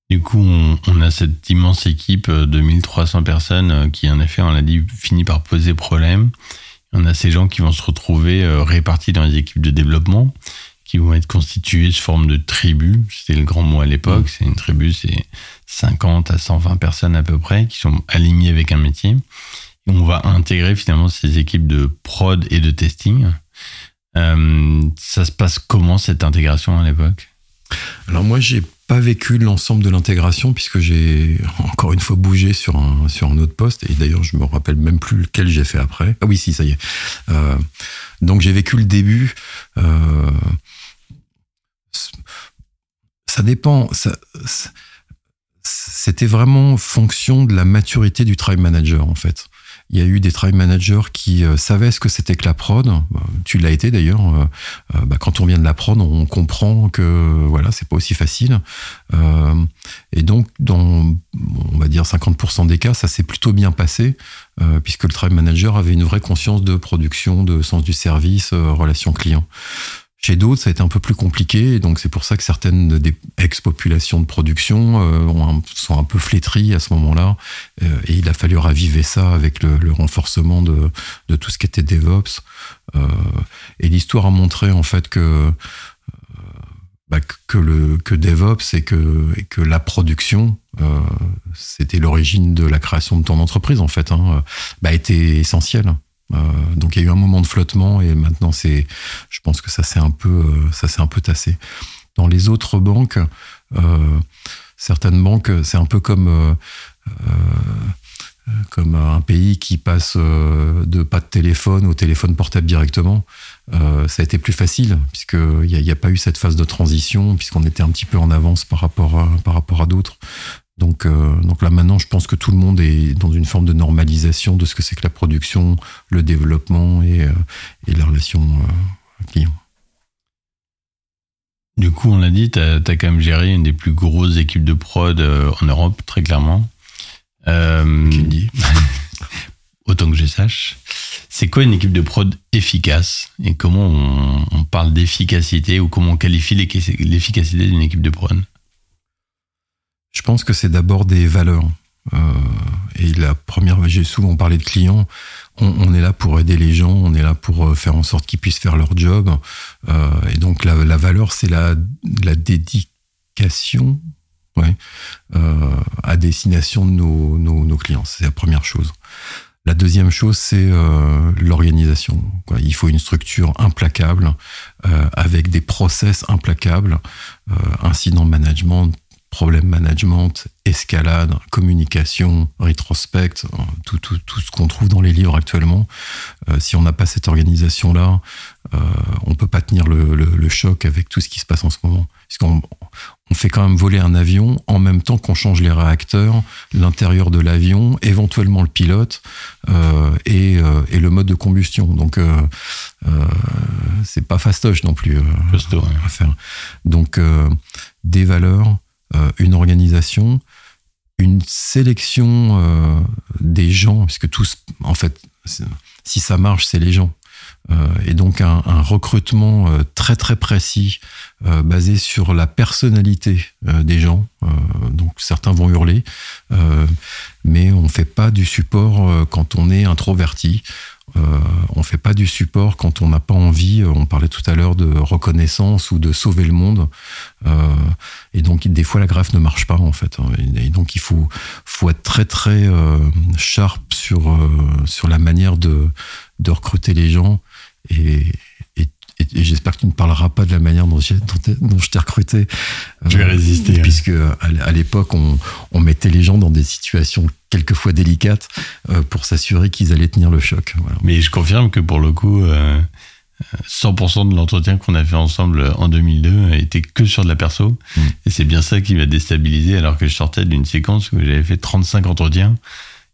Du coup, on, a cette immense équipe de 1300 personnes qui, en effet, on l'a dit, finit par poser problème. On a ces gens qui vont se retrouver euh, répartis dans les équipes de développement, qui vont être constitués sous forme de tribus. C'était le grand mot à l'époque. Mm. C'est une tribu, c'est 50 à 120 personnes à peu près, qui sont alignées avec un métier. Et on va intégrer finalement ces équipes de prod et de testing. Euh, ça se passe comment cette intégration à l'époque? Alors moi, j'ai pas vécu l'ensemble de l'intégration puisque j'ai encore une fois bougé sur un, sur un autre poste et d'ailleurs je me rappelle même plus lequel j'ai fait après. Ah oui, si, ça y est. Euh, donc j'ai vécu le début. Euh, ça dépend. Ça, c'était vraiment fonction de la maturité du tribe manager en fait. Il y a eu des tribe managers qui euh, savaient ce que c'était que la prod. Tu l'as été d'ailleurs. Euh, euh, bah, quand on vient de la prod, on comprend que voilà, c'est pas aussi facile. et donc, dans on va dire 50% des cas, ça s'est plutôt bien passé puisque le tribe manager avait une vraie conscience de production, de sens du service, relation client. Chez d'autres, ça a été un peu plus compliqué, donc c'est pour ça que certaines des ex-populations de production euh, sont un peu flétries à ce moment-là, euh, et il a fallu raviver ça avec le, renforcement de, tout ce qui était DevOps. Euh, et l'histoire a montré en fait que bah, que le que DevOps et que la production, c'était l'origine de la création de ton entreprise en fait, hein, bah, était essentielle. Euh, donc il y a eu un moment de flottement et maintenant c'est, je pense que ça s'est un peu, euh, ça s'est un peu tassé. Dans les autres banques, euh, certaines banques, c'est un peu comme comme un pays qui passe de pas de téléphone au téléphone portable directement. ça a été plus facile puisqu'il n'y a, pas eu cette phase de transition puisqu'on était un petit peu en avance par rapport par rapport à d'autres. Donc, donc là maintenant, je pense que tout le monde est dans une forme de normalisation de ce que c'est que la production, le développement et, et la relation client. Du coup, on l'a dit, tu as, quand même géré une des plus grosses équipes de prod euh, en Europe, très clairement. Euh, dit? Autant que je sache. C'est quoi une équipe de prod efficace? Et comment on, parle d'efficacité ou comment on qualifie l'efficacité d'une équipe de prod? Je pense que c'est d'abord des valeurs. Euh, et la première, j'ai souvent parlé de clients on, est là pour aider les gens, on est là pour euh, faire en sorte qu'ils puissent faire leur job. Euh, et donc la, valeur, c'est la, dédication à destination de nos, nos, clients. C'est la première chose. La deuxième chose, c'est l'organisation. Il faut une structure implacable, avec des process implacables, incident management, problème management, escalade, communication, rétrospect, tout, tout, tout ce qu'on trouve dans les livres actuellement. Euh, si on n'a pas cette organisation-là, euh, on peut pas tenir le, le, choc avec tout ce qui se passe en ce moment. Puisqu'on on fait quand même voler un avion en même temps qu'on change les réacteurs, l'intérieur de l'avion, éventuellement le pilote euh, et, et, le mode de combustion. Donc c'est pas fastoche non plus à faire. Donc des valeurs, une organisation, une sélection euh, des gens, puisque tous, en fait, si ça marche, c'est les gens. Euh, et donc un, recrutement très très précis basé sur la personnalité des gens. donc certains vont hurler, mais on fait pas du support quand on est introverti. Euh, on fait pas du support quand on n'a pas envie. On parlait tout à l'heure de reconnaissance ou de sauver le monde. Euh, et donc, des fois, la greffe ne marche pas, en fait. Et donc, il faut, faut être très, très euh, sharp sur, euh, sur la manière de, de recruter les gens. Et, et, j'espère que tu ne parleras pas de la manière dont, je t'ai recruté. Je vais euh, résister. Puisque à l'époque, on, mettait les gens dans des situations quelquefois délicates euh, pour s'assurer qu'ils allaient tenir le choc. Mais je confirme que pour le coup, 100% euh, de l'entretien qu'on a fait ensemble en 2002 était que sur de la perso. Mm. Et c'est bien ça qui m'a déstabilisé alors que je sortais d'une séquence où j'avais fait 35 entretiens.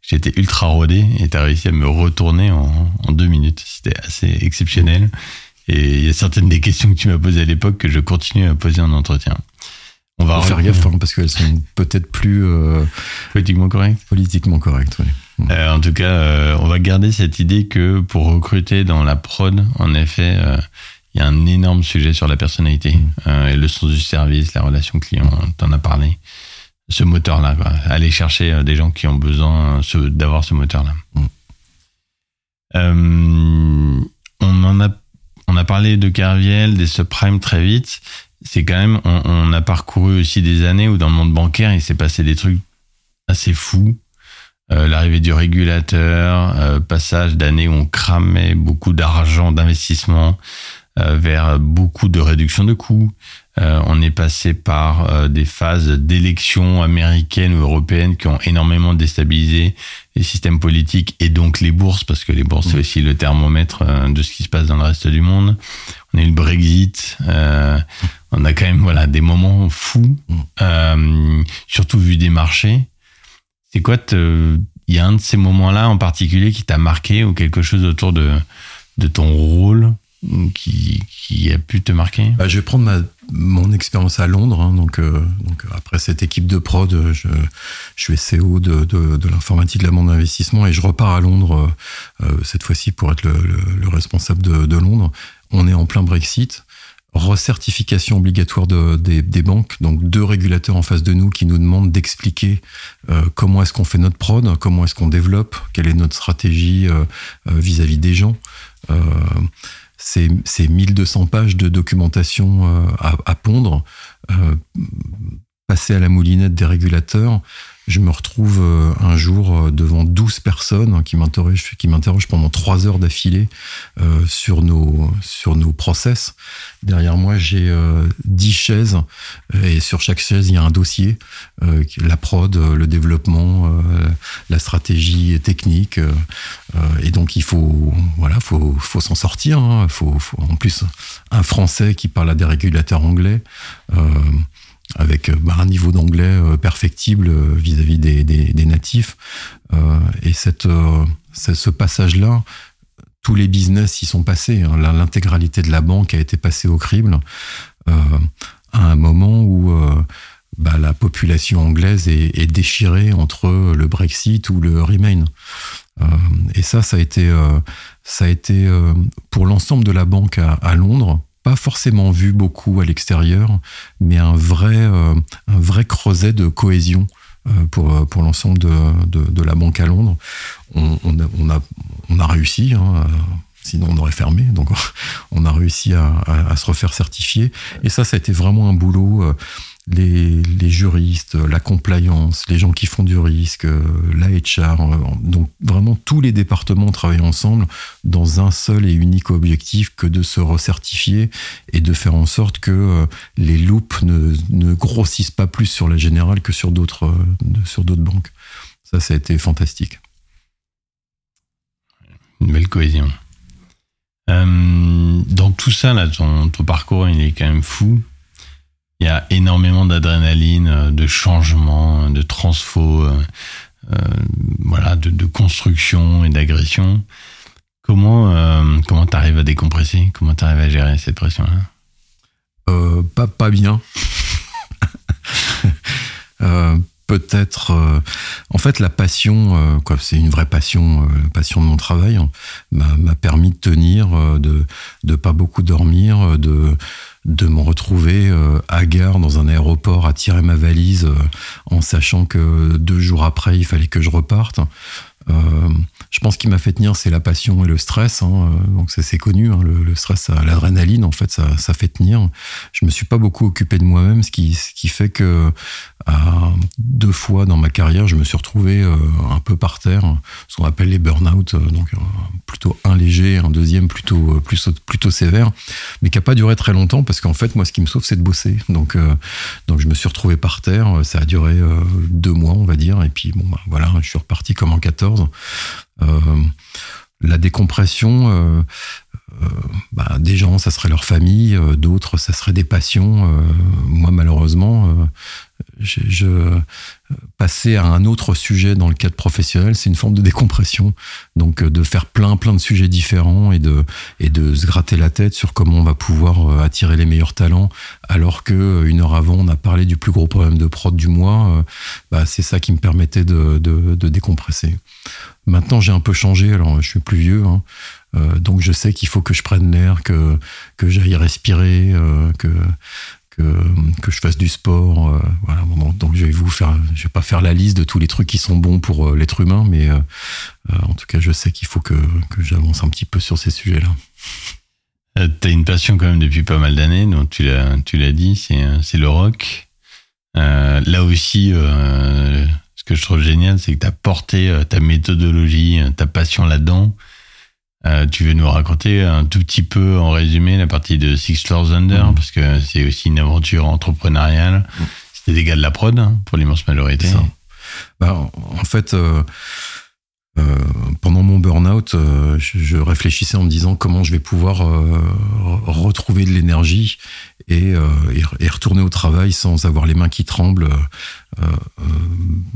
J'étais ultra rodé et tu as réussi à me retourner en, en deux minutes. C'était assez exceptionnel. Et il y a certaines des questions que tu m'as posées à l'époque que je continue à poser en entretien. On va faire gaffe hein, parce qu'elles sont peut-être plus euh, politiquement correctes. Politiquement correctes, oui. Euh, en tout cas, euh, on va garder cette idée que pour recruter dans la prod, en effet, il y a un énorme sujet sur la personnalité mm. et le sens du service, la relation client. T'en as parlé. Ce moteur-là, aller chercher des gens qui ont besoin d'avoir ce moteur-là. Mm. on en a on a parlé de Carviel, des subprimes très vite. C'est quand même, on, a parcouru aussi des années où dans le monde bancaire, il s'est passé des trucs assez fous. Euh, l'arrivée du régulateur, euh, passage d'années où on cramait beaucoup d'argent d'investissement euh, vers beaucoup de réduction de coûts. On est passé par des phases d'élections américaines ou européennes qui ont énormément déstabilisé les systèmes politiques et donc les bourses, parce que les bourses, c'est mmh. aussi le thermomètre euh, de ce qui se passe dans le reste du monde. On a eu le Brexit. Euh, on a quand même voilà, des moments fous, mmh. euh, surtout vu des marchés. C'est quoi Il y a un de ces moments-là en particulier qui t'a marqué ou quelque chose autour de, de ton rôle qui, qui a pu te marquer? Bah, Je vais prendre ma, mon expérience à Londres. Hein, donc, euh, donc, après cette équipe de prod, je, je suis CEO de, de, de l'informatique de la banque d'investissement et je repars à Londres euh, cette fois-ci pour être le, le, responsable de, de, Londres. On est en plein Brexit. Recertification obligatoire de, des, des, banques, donc deux régulateurs en face de nous qui nous demandent d'expliquer euh, comment est-ce qu'on fait notre prod, comment est-ce qu'on développe, quelle est notre stratégie vis-à-vis -vis des gens c'est 1200 pages de documentation euh, à, pondre. Euh, passer à la moulinette des régulateurs, je me retrouve euh, un jour euh, devant 12 personnes qui m'interrogent, qui m'interrogent pendant 3 heures d'affilée euh, sur, nos, sur nos process. Derrière moi, j'ai euh, 10 chaises et sur chaque chaise, il y a un dossier. La prod, le développement, la stratégie technique. et donc, il faut, voilà, faut, faut s'en sortir. Hein. Faut, faut, en plus, un Français qui parle à des régulateurs anglais avec euh, bah, un niveau d'anglais euh, perfectible euh, vis-à-vis des, des, des, natifs. Euh, et cette, euh, ce passage-là, tous les business y sont passés. Hein. L'intégralité de la banque a été passée au crible euh, à un moment où bah, la population anglaise est, est, déchirée entre le Brexit ou le Remain. et ça, ça a été, ça a été pour l'ensemble de la banque à, à Londres pas forcément vu beaucoup à l'extérieur, mais un vrai, euh, un vrai creuset de cohésion euh, pour, pour l'ensemble de, de, de, la banque à Londres. On, on, a, on, a, on a réussi, hein, sinon on aurait fermé, donc on a réussi à, à, à, se refaire certifier. Et ça, ça a été vraiment un boulot. Euh, les, juristes, la compliance, les gens qui font du risque, la HR, donc vraiment tous les départements travaillent ensemble dans un seul et unique objectif que de se recertifier et de faire en sorte que les loupes ne, grossissent pas plus sur la générale que sur d'autres sur d'autres banques. Ça, ça a été fantastique. Une belle cohésion. Euh, dans tout ça, là, ton parcours, il est quand même fou il y a énormément d'adrénaline, euh, de changement, de transfo, euh, euh, voilà, de, de, construction et d'agression. Comment euh, comment t'arrives à décompresser? Comment t'arrives à gérer cette pression-là? Euh, Pas pas bien. Peut-être, en fait, la passion, quoi, c'est une vraie passion, la passion de mon travail, hein, m'a permis de tenir, de de pas beaucoup dormir, de de me retrouver euh, à gare dans un aéroport à tirer ma valise euh, en sachant que deux jours après il fallait que je reparte. Euh, je pense qu'il m'a fait tenir, c'est la passion et le stress. Hein, donc ça c'est connu, hein, le, le, stress, l'adrénaline en fait, ça, ça fait tenir. Je me suis pas beaucoup occupé de moi-même, ce qui, ce qui fait que à deux fois dans ma carrière, je me suis retrouvé euh, un peu par terre, ce qu'on appelle les burn-out, euh, donc euh, plutôt un léger, un deuxième plutôt plus, plutôt sévère, mais qui a pas duré très longtemps parce qu'en fait, moi, ce qui me sauve, c'est de bosser. Donc, euh, donc je me suis retrouvé par terre. Ça a duré euh, deux mois, on va dire, et puis bon, bah, voilà, je suis reparti comme en 14. Euh, la décompression, euh, euh, bah, des gens, ça serait leur famille, d'autres, ça serait des passions. moi, malheureusement, je passer à un autre sujet dans le cadre professionnel, c'est une forme de décompression. Donc de faire plein plein de sujets différents et de et de se gratter la tête sur comment on va pouvoir attirer les meilleurs talents, alors que une heure avant on a parlé du plus gros problème de prod du mois. Bah, c'est ça qui me permettait de, de, de décompresser. Maintenant j'ai un peu changé, alors je suis plus vieux. Hein. Euh, donc je sais qu'il faut que je prenne l'air, que, que j'aille respirer, euh, que, que, je fasse du sport. Euh, voilà, donc je vais vous faire, je vais pas faire la liste de tous les trucs qui sont bons pour euh, l'être humain, mais euh, en tout cas, je sais qu'il faut que, j'avance un petit peu sur ces sujets-là. Tu as une passion quand même depuis pas mal d'années, donc tu l'as, tu l'as dit, c'est, le rock. là aussi, ce que je trouve génial, c'est que tu as porté ta méthodologie, ta passion là-dedans. Euh, tu veux nous raconter un tout petit peu en résumé la partie de Six Floors Under mmh. parce que c'est aussi une aventure entrepreneuriale. Mmh. C'était des gars de la prod hein, pour l'immense majorité. Bah, en fait, euh, euh, pendant mon burn-out, je, je, réfléchissais en me disant comment je vais pouvoir retrouver de l'énergie et, et, et, retourner au travail sans avoir les mains qui tremblent,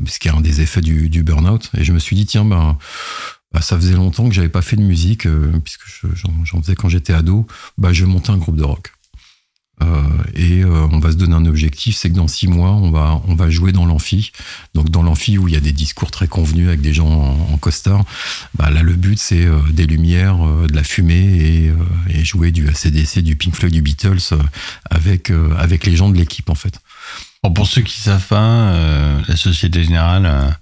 ce qui est un des effets du, du burn-out. Et je me suis dit tiens ben bah, ça faisait longtemps que j'avais pas fait de musique, euh, puisque j'en faisais quand j'étais ado. Bah, je monter un groupe de rock. Euh, et euh, on va se donner un objectif, c'est que dans six mois, on va, on va jouer dans l'amphi. Donc dans l'amphi où il y a des discours très convenus avec des gens en, costard, bah, là le but c'est euh, des lumières, euh, de la fumée et, euh, et, jouer du ACDC, du Pink Floyd, du Beatles avec, avec les gens de l'équipe en fait. Bon, pour ceux qui savent pas, la Société Générale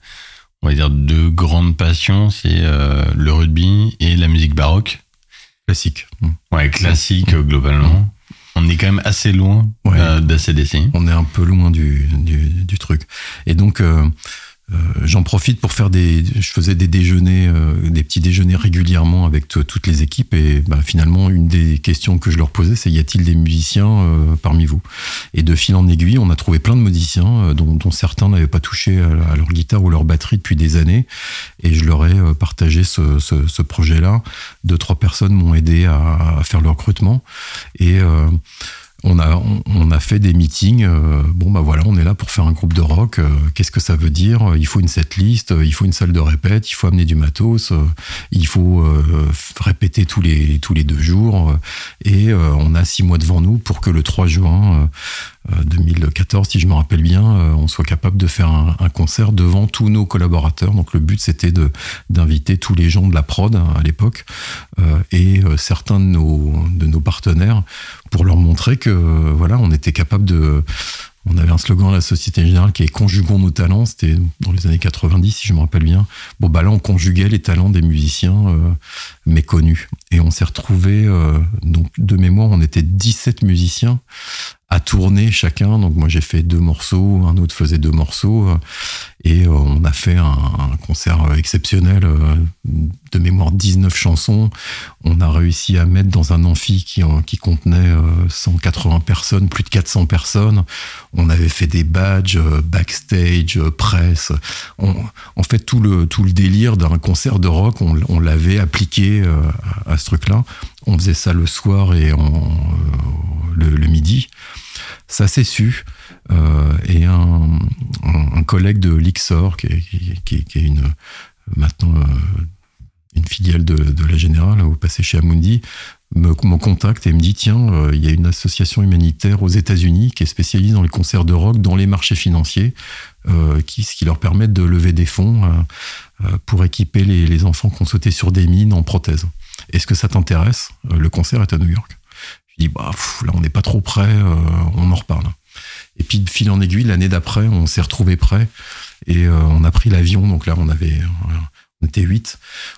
on va dire deux grandes passions, c'est euh, le rugby et la musique baroque. Classique. Ouais, classique mmh. globalement. On est quand même assez loin Ouais. euh, d'ACDC. On est un peu loin du, du, du truc. Et donc, euh, j'en profite pour faire des. Je faisais des déjeuners, euh, des petits déjeuners régulièrement avec toutes les équipes. Et bah, finalement, une des questions que je leur posais, c'est y a-t-il des musiciens euh, parmi vous? Et de fil en aiguille, on a trouvé plein de musiciens, euh, dont, dont certains n'avaient pas touché à, à leur guitare ou leur batterie depuis des années. Et je leur ai euh, partagé ce, ce, ce projet-là. Deux, trois personnes m'ont aidé à, à faire le recrutement. Et. Euh, on a, on, a fait des meetings. euh, bon, bah voilà, on est là pour faire un groupe de rock. euh, Qu'est-ce que ça veut dire? Il faut une setlist, euh, il faut une salle de répète, il faut amener du matos, euh, il faut euh, répéter tous les, tous les deux jours. euh, et euh, on a six mois devant nous pour que le 3 juin euh, euh, 2014, si je me rappelle bien, euh, on soit capable de faire un, concert devant tous nos collaborateurs. Donc le but, c'était d'inviter tous les gens de la prod hein, à l'époque euh, et euh, certains de nos, partenaires pour leur montrer que euh, voilà, on était capable de. On avait un slogan à la Société Générale qui est Conjuguons nos talents. C'était dans les années 90, si je me rappelle bien. Bon, bah là, on conjuguait les talents des musiciens euh, méconnus. Et on s'est retrouvés, euh, donc de mémoire, on était 17 musiciens à tourner chacun. Donc moi, j'ai fait deux morceaux, un autre faisait deux morceaux. euh, Et euh, on a fait un, concert exceptionnel, euh, de mémoire 19 chansons. On a réussi à mettre dans un amphi qui, qui contenait euh, 180 personnes, plus de 400 personnes. On avait fait des badges, backstage, presse. En fait, tout le, tout le délire d'un concert de rock, on l'avait appliqué euh, à, ce truc-là. On faisait ça le soir et euh, le, midi. Ça s'est su. Euh, et un, collègue de l'Ixor, qui est, maintenant une filiale de, la Générale, au passé chez Amundi, me, contacte et me dit tiens, il y a une association humanitaire aux États-Unis qui est spécialisée dans les concerts de rock dans les marchés financiers, qui, ce qui leur permet de lever des fonds euh, pour équiper les, enfants qui ont sauté sur des mines en prothèse. Est-ce que ça t'intéresse Euh, Le concert est à New York? Je dis bah là on n'est pas trop prêt, euh, on en reparle. Et puis de fil en aiguille, l'année d'après, on s'est retrouvé prêt et euh, on a pris l'avion. Donc là, on avait, euh, on était huit.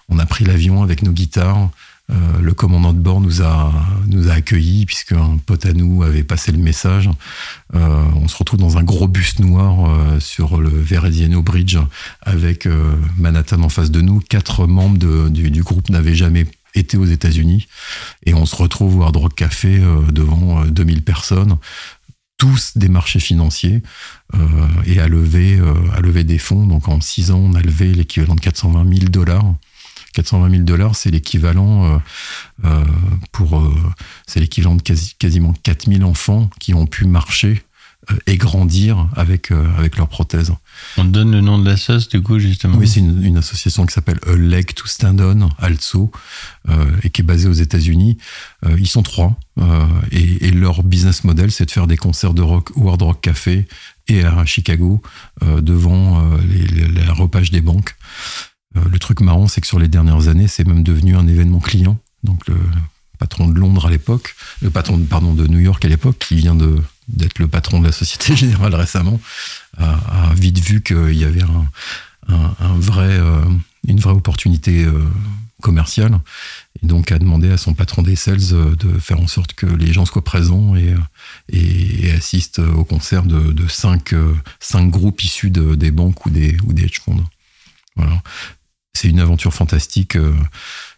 On a pris l'avion avec nos guitares. Euh, le commandant de bord nous a nous a accueillis puisque un pote à nous avait passé le message. Euh, on se retrouve dans un gros bus noir euh, sur le Verraziano Bridge avec Manhattan en face de nous. Quatre membres du, groupe n'avaient jamais été aux États-Unis et on se retrouve au Hard Rock Café devant euh, 2000 personnes, tous des marchés financiers et à lever à lever des fonds. Donc en six ans, on a levé l'équivalent de 420 000 dollars. 420 000 dollars, c'est l'équivalent euh, euh, pour euh, c'est l'équivalent de quasi- quasiment 4000 enfants qui ont pu marcher et grandir avec euh, avec leurs prothèses. On donne le nom de la sauce, du coup, justement? Oui, c'est une, une association qui s'appelle A Leg to Stand On, ALSO, euh, et qui est basée aux États-Unis. Euh, ils sont trois, et, et leur business model, c'est de faire des concerts de rock au Hard Rock Café et à Chicago devant les, les- la repage des banques. Euh, le truc marrant, c'est que sur les dernières années, c'est même devenu un événement client. Donc le patron de Londres à l'époque, le patron pardon de New York à l'époque, qui vient de d'être le patron de la Société Générale récemment, a, vite vu qu'il y avait un, vrai, euh, une vraie opportunité euh, commerciale et donc a demandé à son patron des sales euh, de faire en sorte que les gens soient présents et, euh, assistent au concert de, cinq, euh, cinq groupes issus de, des banques ou des, ou des hedge funds. Voilà. C'est une aventure fantastique, euh,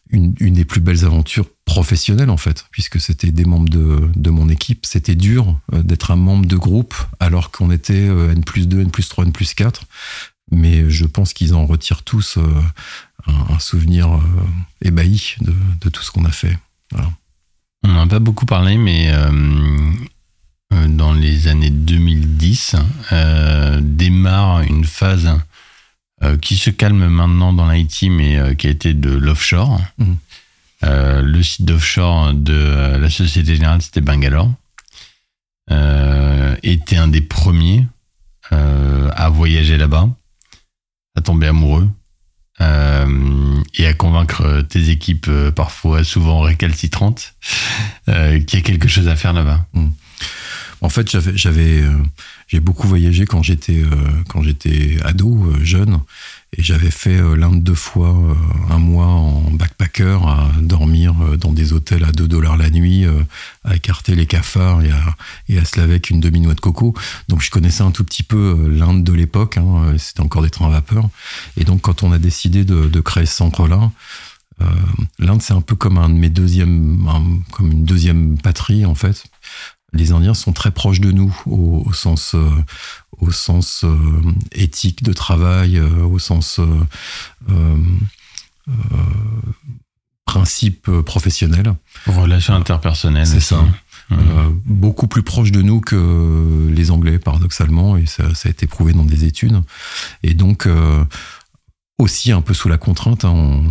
une, des plus belles aventures professionnelles en fait, puisque c'était des membres de, mon équipe. C'était dur euh, d'être un membre de groupe alors qu'on était euh, N plus 2, N plus 3, N plus 4 mais je pense qu'ils en retirent tous un, souvenir ébahi de, tout ce qu'on a fait. On n'en a pas beaucoup parlé, mais dans les années 2010, euh, démarre une phase qui se calme maintenant dans l'IT, mais euh, qui a été de l'offshore. Mhm. Euh, le site d'offshore de euh, la Société Générale, c'était Bangalore. Euh, était un des premiers euh, à voyager là-bas, à tomber amoureux euh, et à convaincre tes équipes euh, parfois souvent récalcitrantes euh, qu'il y a quelque chose à faire là-bas. En fait, j'avais, euh, j'ai beaucoup voyagé quand j'étais, euh, quand j'étais ado, euh, jeune, et j'avais fait l'un de deux fois un mois en backpacker à dormir dans des hôtels à 2 dollars la nuit, à écarter les cafards et à, et à se laver avec une demi-noix de coco. Donc je connaissais un tout petit peu l'Inde de l'époque, hein, c'était encore des trains à vapeur. Et donc quand on a décidé de, de créer ce centre-là, euh, L'Inde, c'est un peu comme un de mes deuxièmes, comme une deuxième patrie en fait. Les Indiens sont très proches de nous au, sens, au sens euh, euh, éthique de travail, au sens principe professionnel. Relations interpersonnelles. C'est ça. Mmh. beaucoup plus proche de nous que les Anglais, paradoxalement, et ça, ça, a été prouvé dans des études. Et donc, aussi un peu sous la contrainte. Hein.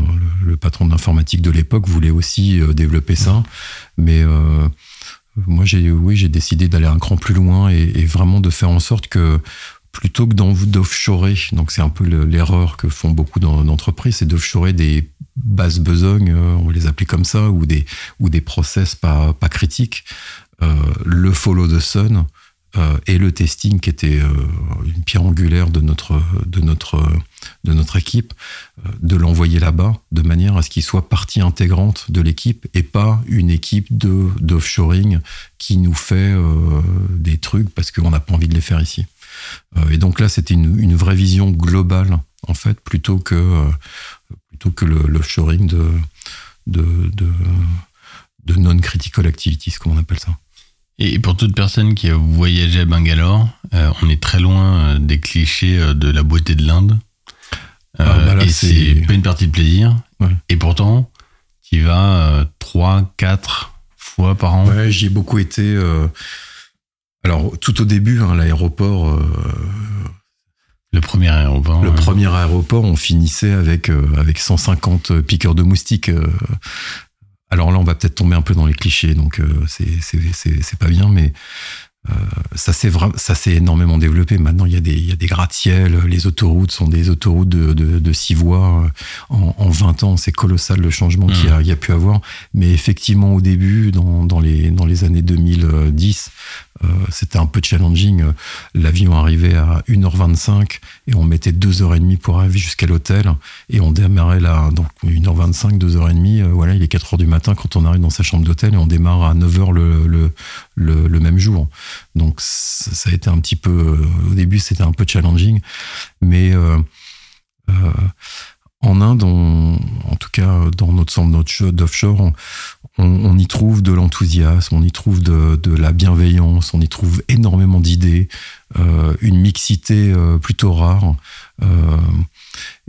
le, patron d'informatique de l'époque voulait aussi euh, développer ça, mais euh, moi j'ai oui j'ai décidé d'aller un cran plus loin et, vraiment de faire en sorte que plutôt que d'offshorer, donc c'est un peu l'erreur que font beaucoup d'entreprises, c'est d'offshorer des bases besognes, euh, on les appeler comme ça, ou des ou des process pas pas critiques. le follow the sun, euh, et le testing qui était euh, une pierre angulaire de notre de notre de notre équipe euh, de l'envoyer là-bas de manière à ce qu'il soit partie intégrante de l'équipe et pas une équipe de d'offshoring qui nous fait des trucs parce qu'on n'a pas envie de les faire ici et donc là c'était une, une, vraie vision globale en fait plutôt que plutôt que l'offshoring de de, de de non-critical activities, comme on appelle ça. Et pour toute personne qui a voyagé à Bangalore, euh, on est très loin euh, des clichés euh, de la beauté de l'Inde. Ah, bah et c'est pas une partie de plaisir. Et pourtant, tu vas trois, quatre fois par an. Ouais, j'y ai beaucoup été. alors, tout au début, hein, l'aéroport. le premier aéroport. Le premier aéroport, on finissait avec, avec 150 piqueurs de moustiques alors là, on va peut-être tomber un peu dans les clichés, donc euh, c'est pas bien, mais euh, ça s'est ça s'est énormément développé. Maintenant, il y a des il y a des gratte-ciels, les autoroutes sont des autoroutes de, de, de six voies. En, en 20 ans, c'est colossal le changement qu'il y, a, mmh. y a pu avoir. Mais effectivement, au début, dans, dans les dans les années 2010, euh, c'était un peu challenging. L'avion arrivait à 1h25 et on mettait 2h30 pour arriver jusqu'à l'hôtel et on démarrait là, donc 1h25, 2h30, euh, voilà, il est 4h du matin quand on arrive dans sa chambre d'hôtel et on démarre à 9h le, le, le, même jour. Donc ça, a été un petit peu, euh, au début c'était un peu challenging, mais en Inde, en tout cas dans notre centre d'offshore, on, y trouve de l'enthousiasme, on y trouve de, la bienveillance, on y trouve énormément d'idées, euh, une mixité euh, plutôt rare. Euh,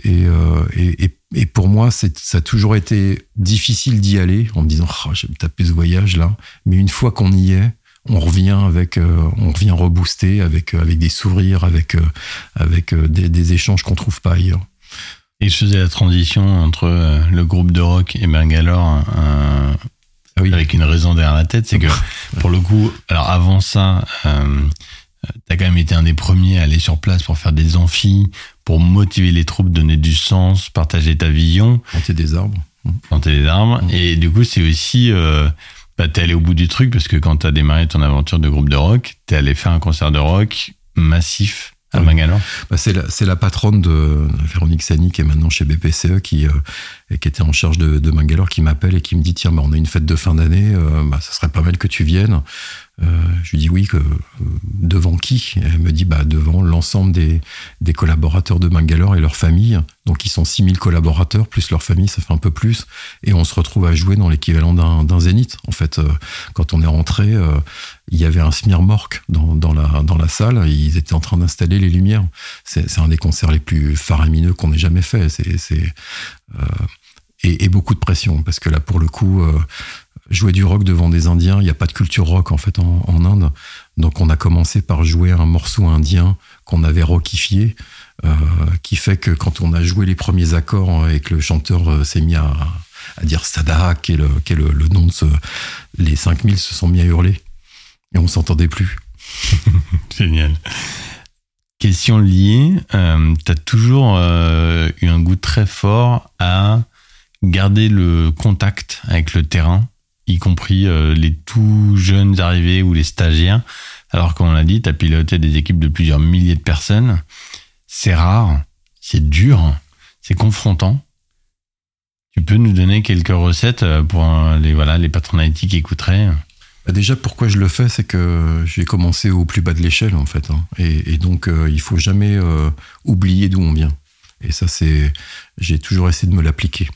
et, pour moi, ça a toujours été difficile d'y aller en me disant oh, j'ai tapé ce voyage là. Mais une fois qu'on y est, on revient avec, on revient reboosté avec avec des sourires, avec avec des, des échanges qu'on trouve pas ailleurs. Et je faisais la transition entre le groupe de rock et Bangalore, un, ah avec une raison derrière la tête, c'est que pour le coup, alors avant ça, euh, t'as quand même été un des premiers à aller sur place pour faire des amphis, pour motiver les troupes, donner du sens, partager ta vision. Planter des arbres. Planter des arbres. Mmh. Et du coup, c'est aussi, euh, bah, t'es allé au bout du truc parce que quand t'as démarré ton aventure de groupe de rock, t'es allé faire un concert de rock massif à Bangalore bah C'est la, la, patronne de Véronique Sani qui est maintenant chez BPCE qui, euh, qui était en charge de, Bangalore qui m'appelle et qui me dit tiens bah, on a une fête de fin d'année, euh, bah, ça serait pas mal que tu viennes. Euh, je lui dis oui, que, euh, devant qui? Elle me dit bah, devant l'ensemble des, des, collaborateurs de Bangalore et leurs familles. Donc ils sont 6000 collaborateurs, plus leur famille, ça fait un peu plus. Et on se retrouve à jouer dans l'équivalent d'un zénith. En fait, euh, quand on est rentré, il y avait un smirmorque dans, dans, la, dans la salle. Ils étaient en train d'installer les lumières. C'est un des concerts les plus faramineux qu'on ait jamais fait. C'est et, beaucoup de pression parce que là, pour le coup, jouer du rock devant des Indiens. Il n'y a pas de culture rock en fait en, Inde. Donc on a commencé par jouer un morceau indien qu'on avait rockifié, euh, qui fait que quand on a joué les premiers accords et que le chanteur euh, s'est mis à, dire Sada, qui est, le, qui est le, nom de ce... Les 5000 se sont mis à hurler et on s'entendait plus. Génial. Question liée, euh, tu as toujours euh, eu un goût très fort à garder le contact avec le terrain y compris euh, les tout jeunes arrivés ou les stagiaires, alors qu'on l'a dit, tu as piloté des équipes de plusieurs milliers de personnes. C'est rare, c'est dur, c'est confrontant. Tu peux nous donner quelques recettes pour les, voilà, les patrons qui écouteraient bah, déjà, pourquoi je le fais, c'est que j'ai commencé au plus bas de l'échelle, en fait. Hein. Et, donc, euh, il faut jamais euh, oublier d'où on vient. Et ça, c'est, j'ai toujours essayé de me l'appliquer.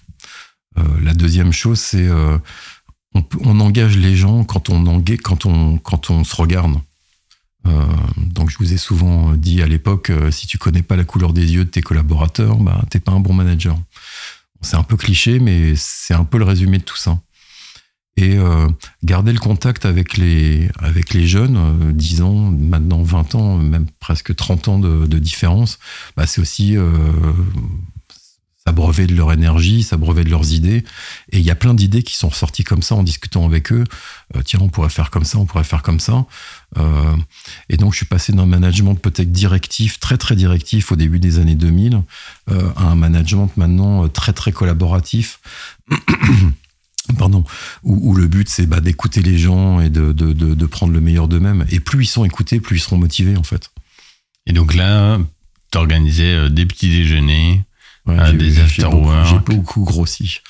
Euh, la deuxième chose, c'est on, engage les gens quand on, engage, quand on, quand on se regarde. donc, je vous ai souvent dit à l'époque, si tu connais pas la couleur des yeux de tes collaborateurs, bah, t'es pas un bon manager. C'est un peu cliché, mais c'est un peu le résumé de tout ça et euh, garder le contact avec les, avec les jeunes, euh, 10 ans, maintenant 20 ans, même presque 30 ans de, différence, bah c'est aussi euh, s'abreuver de leur énergie, s'abreuver de leurs idées. Et il y a plein d'idées qui sont ressorties comme ça en discutant avec eux. Euh, tiens, on pourrait faire comme ça, on pourrait faire comme ça. Euh, et donc, je suis passé d'un management peut-être directif, très très directif au début des années 2000, à un management maintenant très très collaboratif. pardon, où, le but c'est bah, d'écouter les gens et de, de, prendre le meilleur d'eux-mêmes. Et plus ils sont écoutés, plus ils seront motivés en fait. Et donc là, tu organisais euh, des petits déjeuners, euh, des after-work. J'ai beaucoup grossi.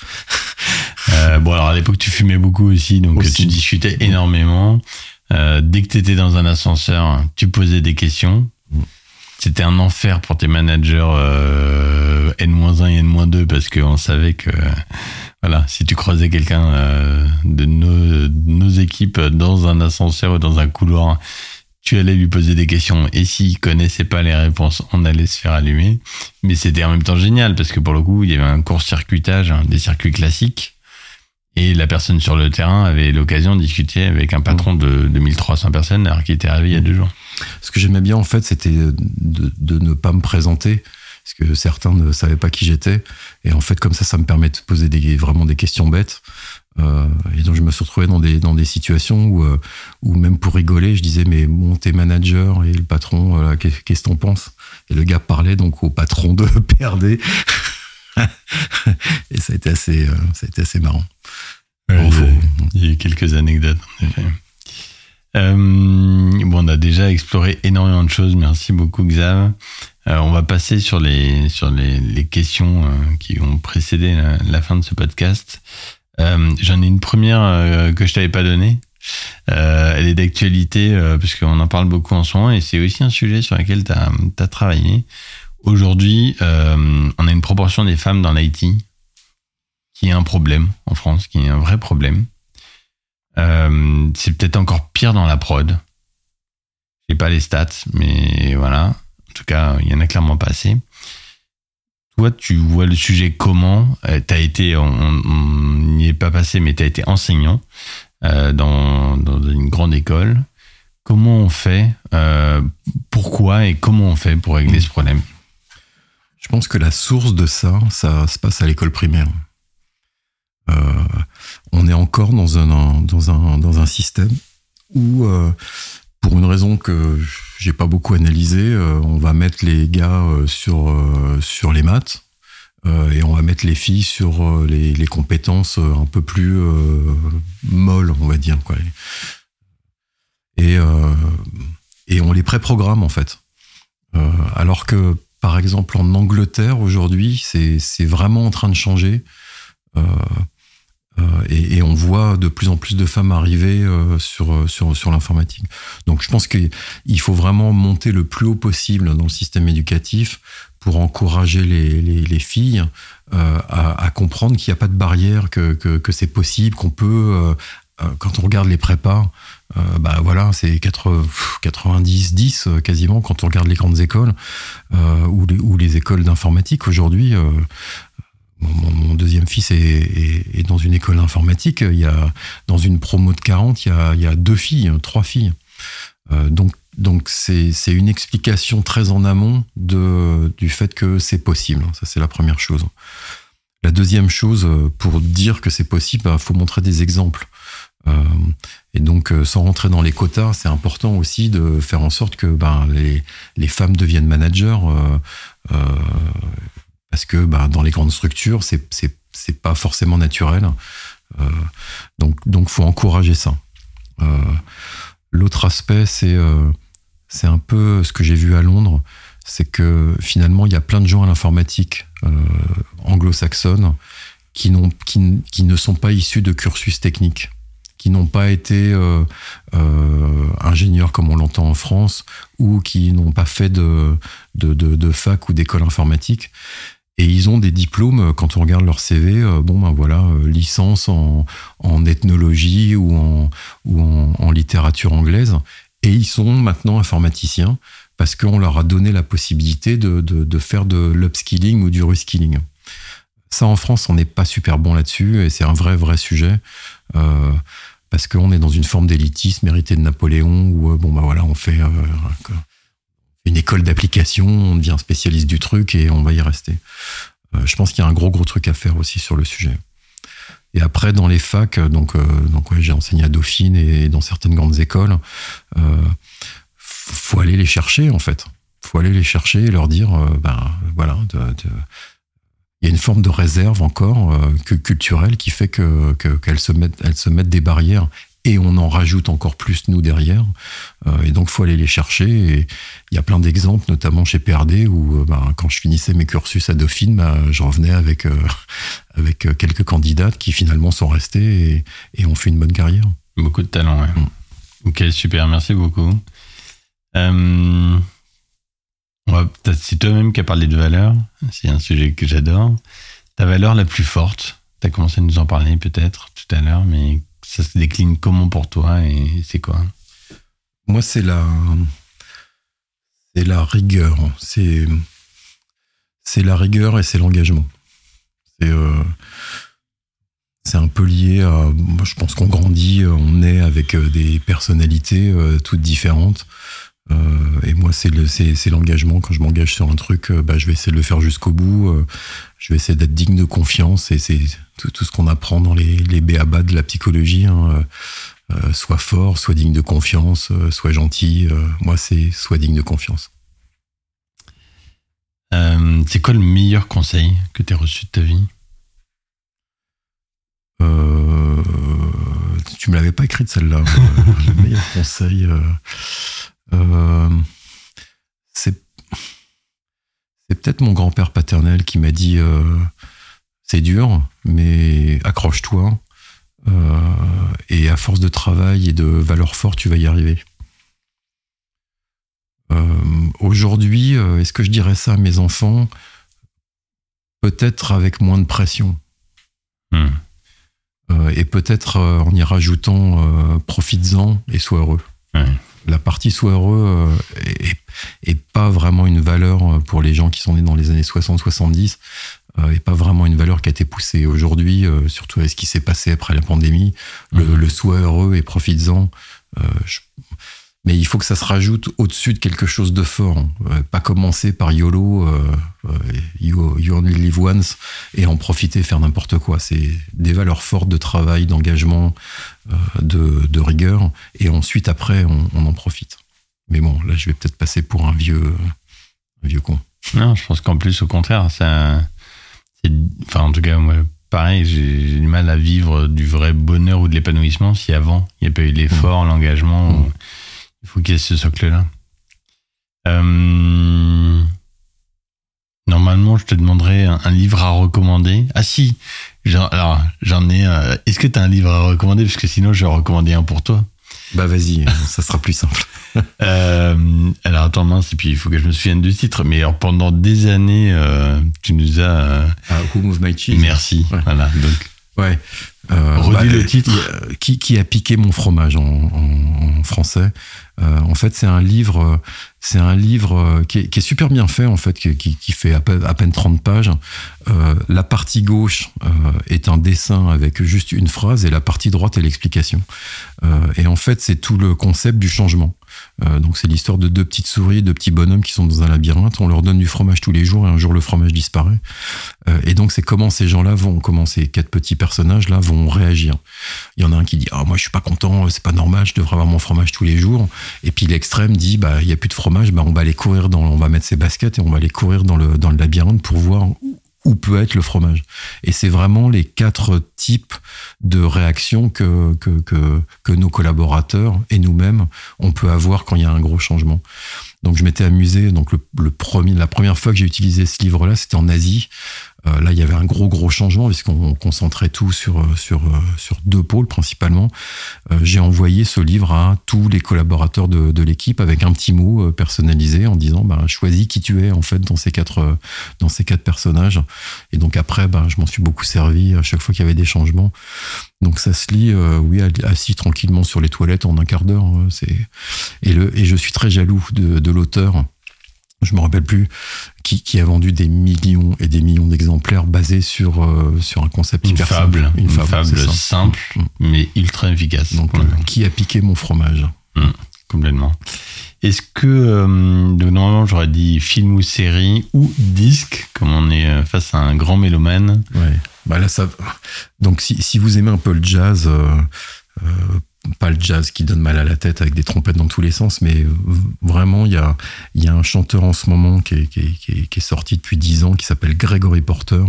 euh, bon, alors à l'époque, tu fumais beaucoup aussi, donc tu discutais énormément. Euh, dès que tu étais dans un ascenseur, tu posais des questions. C'était un enfer pour tes managers N-1 et N-2 parce qu'on savait que voilà, si tu croisais quelqu'un euh, de, nos, équipes dans un ascenseur ou dans un couloir, tu allais lui poser des questions. Et s'il connaissait pas les réponses, on allait se faire allumer. Mais c'était en même temps génial parce que pour le coup, il y avait un court-circuitage, hein, des circuits classiques. Et la personne sur le terrain avait l'occasion de discuter avec un patron de 2300 personnes alors qu'il était arrivé il y a deux jours. Ce que j'aimais bien, en fait, c'était de, ne pas me présenter parce que certains ne savaient pas qui j'étais. Et en fait, comme ça, ça me permet de poser vraiment des questions bêtes. Euh, et donc, je me suis retrouvé dans des, dans des situations où, euh, où, même pour rigoler, je disais, mais bon, t'es manager et le patron, qu'est-ce que t'en penses? Et le gars parlait donc au patron de PRD. et ça a été assez, euh, ça a été assez marrant. il y a eu quelques anecdotes, en effet. Euh, bon, on a déjà exploré énormément de choses. Merci beaucoup, Xav. Euh, on va passer sur les, sur les, les questions euh, qui ont précédé la, fin de ce podcast. Euh, J'en ai une première euh, que je t'avais pas donnée. elle est d'actualité puisqu'on en parle beaucoup en ce moment et c'est aussi un sujet sur lequel tu as, as, travaillé. Aujourd'hui, on a une proportion des femmes dans l'IT qui est un problème en France, qui est un vrai problème. Euh, c'est peut-être encore pire dans la prod. J'ai pas les stats, mais voilà. En tout cas, il y en a clairement pas assez. Toi, tu vois le sujet comment? Euh, Tu as été, on n'y est pas passé, mais tu as été enseignant euh, dans, une grande école. Comment on fait euh, Pourquoi et comment on fait pour régler ce problème? Je pense que la source de ça, ça se passe à l'école primaire. On est encore dans un, dans un, dans un système où, pour une raison que j'ai pas beaucoup analysée, euh, on va mettre les gars sur, sur les maths. et on va mettre les filles sur les, les compétences un peu plus molles, on va dire. Quoi. Et, et on les préprogramme en fait. alors que, par exemple, en Angleterre aujourd'hui, c'est vraiment en train de changer. Euh, et, on voit de plus en plus de femmes arriver euh, sur, euh, sur, sur l'informatique. Donc je pense qu'il faut vraiment monter le plus haut possible dans le système éducatif pour encourager les, les, les filles euh, à, comprendre qu'il n'y a pas de barrière, que, c'est possible, qu'on peut, euh, quand on regarde les prépas, bah voilà, c'est 90, 10 quasiment quand on regarde les grandes écoles ou, les, ou les écoles d'informatique aujourd'hui mon, deuxième fils est, dans une école informatique. Il y a, dans une promo de 40, il y a, deux filles, trois filles. Euh, donc, c'est, une explication très en amont du fait que c'est possible. Ça, c'est la première chose. La deuxième chose, pour dire que c'est possible, il bah, faut montrer des exemples. Euh, et donc, euh, sans rentrer dans les quotas, c'est important aussi de faire en sorte que ben, les, femmes deviennent managers. Euh, parce que bah, dans les grandes structures, c'est c'est pas forcément naturel. Euh, donc donc faut encourager ça. Euh, L'autre aspect, c'est c'est un peu ce que j'ai vu à Londres, c'est que finalement, il y a plein de gens à l'informatique anglo-saxonne qui, ne sont pas issus de cursus techniques qui n'ont pas été euh, euh, ingénieurs comme on l'entend en France ou qui n'ont pas fait de, fac ou d'école informatique. Et ils ont des diplômes, quand on regarde leur CV, euh, bon ben voilà, licence en, en ethnologie ou, en, ou en, littérature anglaise. Et ils sont maintenant informaticiens parce qu'on leur a donné la possibilité de, de, de faire de l'upskilling ou du reskilling. Ça, en France, on n'est pas super bon là-dessus et c'est un vrai, vrai sujet. Euh, parce qu'on est dans une forme d'élitisme hérité de Napoléon où euh, bon bah voilà on fait euh, une école d'application, on devient spécialiste du truc et on va y rester. Euh, je pense qu'il y a un gros gros truc à faire aussi sur le sujet. Et après dans les facs, donc donc j'ai enseigné à Dauphine et dans certaines grandes écoles, faut aller les chercher en fait. Faut aller les chercher et leur dire ben voilà il y a une forme de réserve encore euh, culturelle qui fait que qu'elles se mettent des barrières et on en rajoute encore plus nous derrière euh, et donc faut aller les chercher et il y a plein d'exemples notamment chez PRD où euh, bah, quand je finissais mes cursus à Dauphine bah, je revenais avec avec quelques candidates qui finalement sont restées et, et, ont fait une bonne carrière beaucoup de talent ouais. Mm. ok super merci beaucoup c'est toi-même qui as parlé de valeur. C'est un sujet que j'adore. Ta valeur la plus forte, tu as commencé à nous en parler peut-être tout à l'heure, mais ça se décline comment pour toi et c'est quoi Moi, c'est la, c'est la rigueur. C'est, c'est la rigueur et c'est l'engagement. C'est, euh, c'est un peu lié à. je pense qu'on grandit, on est avec euh, des personnalités euh, toutes différentes. Euh, et moi, c'est l'engagement. Quand je m'engage sur un truc, euh, bah, je vais essayer de le faire jusqu'au bout. Euh, je vais essayer d'être digne de confiance. Et c'est tout, ce qu'on apprend dans les, les BABA de la psychologie. Hein, soit fort, soit digne de confiance, soit gentil. moi, c'est soit digne de confiance. c'est quoi le meilleur conseil que tu as reçu de ta vie? Tu me l'avais pas écrite celle-là. le meilleur conseil. Euh, c'est peut-être mon grand-père paternel qui m'a dit euh, c'est dur, mais accroche-toi. Euh, et à force de travail et de valeurs fortes, tu vas y arriver. Aujourd'hui, est-ce que je dirais ça à mes enfants? Peut-être avec moins de pression. Hmm. et peut-être en y rajoutant profites-en et sois heureux la partie soit heureux euh, est, pas vraiment une valeur euh, pour les gens qui sont nés dans les années 60-70 euh, et pas vraiment une valeur qui a été poussée aujourd'hui, surtout avec ce qui s'est passé après la pandémie. Le, mmh. le soit heureux et profites-en. Mais il faut que ça se rajoute au-dessus de quelque chose de fort. Hein. pas commencer par YOLO, you, only live once, et en profiter, faire n'importe quoi. C'est des valeurs fortes de travail, d'engagement, euh, de, rigueur, et ensuite après on, en profite. Mais bon, là je vais peut-être passer pour un vieux, vieux con. Non, je pense qu'en plus au contraire, ça, enfin en tout cas moi, pareil, j'ai du mal à vivre du vrai bonheur ou de l'épanouissement si avant il n'y a pas eu l'effort, mmh. l'engagement. Mmh. Il faut qu'il y ait ce socle-là. Euh, normalement, je te demanderais un, livre à recommander. Ah si, alors, j'en ai un. Est-ce que tu as un livre à recommander? Parce que sinon, je vais recommander un pour toi. Bah vas-y, ça sera plus simple. euh, alors attends mince, et puis il faut que je me souvienne du titre. Mais alors, pendant des années, euh, tu nous as. Euh, ah, Who Moved My Cheese Merci. Voilà. Donc. Ouais. Euh, Redis bah, le titre. Qui, qui, a piqué mon fromage en, en, en français euh, En fait, c'est un livre c'est un livre euh, qui est, super bien fait, en fait, qui, fait à peine, 30 pages. Euh, la partie gauche euh, est un dessin avec juste une phrase et la partie droite est l'explication. et en fait, c'est tout le concept du changement. Donc, c'est l'histoire de deux petites souris, deux petits bonhommes qui sont dans un labyrinthe. On leur donne du fromage tous les jours et un jour, le fromage disparaît. et donc, c'est comment ces gens-là vont, comment ces quatre petits personnages-là vont réagir. Il y en a un qui dit, ah, moi, je suis pas content, c'est pas normal, je devrais avoir mon fromage tous les jours. Et puis, l'extrême dit, bah, il y a plus de fromage bah, on va aller courir dans, on va mettre ses baskets et on va aller courir dans le, dans le labyrinthe pour voir où peut être le fromage. Et c'est vraiment les quatre types de réactions que, que, que, que nos collaborateurs et nous-mêmes, on peut avoir quand il y a un gros changement. Donc je m'étais amusé. Donc le, premier, la première fois que j'ai utilisé ce livre-là, c'était en Asie. Euh, là, il y avait un gros gros changement puisqu'on concentrait tout sur euh, sur euh, sur deux pôles principalement. j'ai envoyé ce livre à tous les collaborateurs de, l'équipe avec un petit mot personnalisé en disant bah, choisis qui tu es en fait dans ces quatre dans ces quatre personnages. Et donc après, bah, je m'en suis beaucoup servi à chaque fois qu'il y avait des changements. Donc ça se lit, oui, assis tranquillement sur les toilettes en un quart d'heure. c'est et et je suis très jaloux de, de l'auteur je me rappelle plus, qui, qui, a vendu des millions et des millions d'exemplaires basés sur, euh, sur un concept une fable, Une, fable, simple, mm. mais ultra efficace. Donc, euh, qui a piqué mon fromage mm, Complètement. Est-ce que, euh, normalement, j'aurais dit film ou série ou disque, comme on est face à un grand mélomane Ouais, bah là, ça. Donc, si, si vous aimez un peu le jazz, pas le jazz qui donne mal à la tête avec des trompettes dans tous les sens, mais vraiment, il y a, y a un chanteur en ce moment qui est, qui est, qui est, sorti depuis dix ans, qui s'appelle Gregory Porter,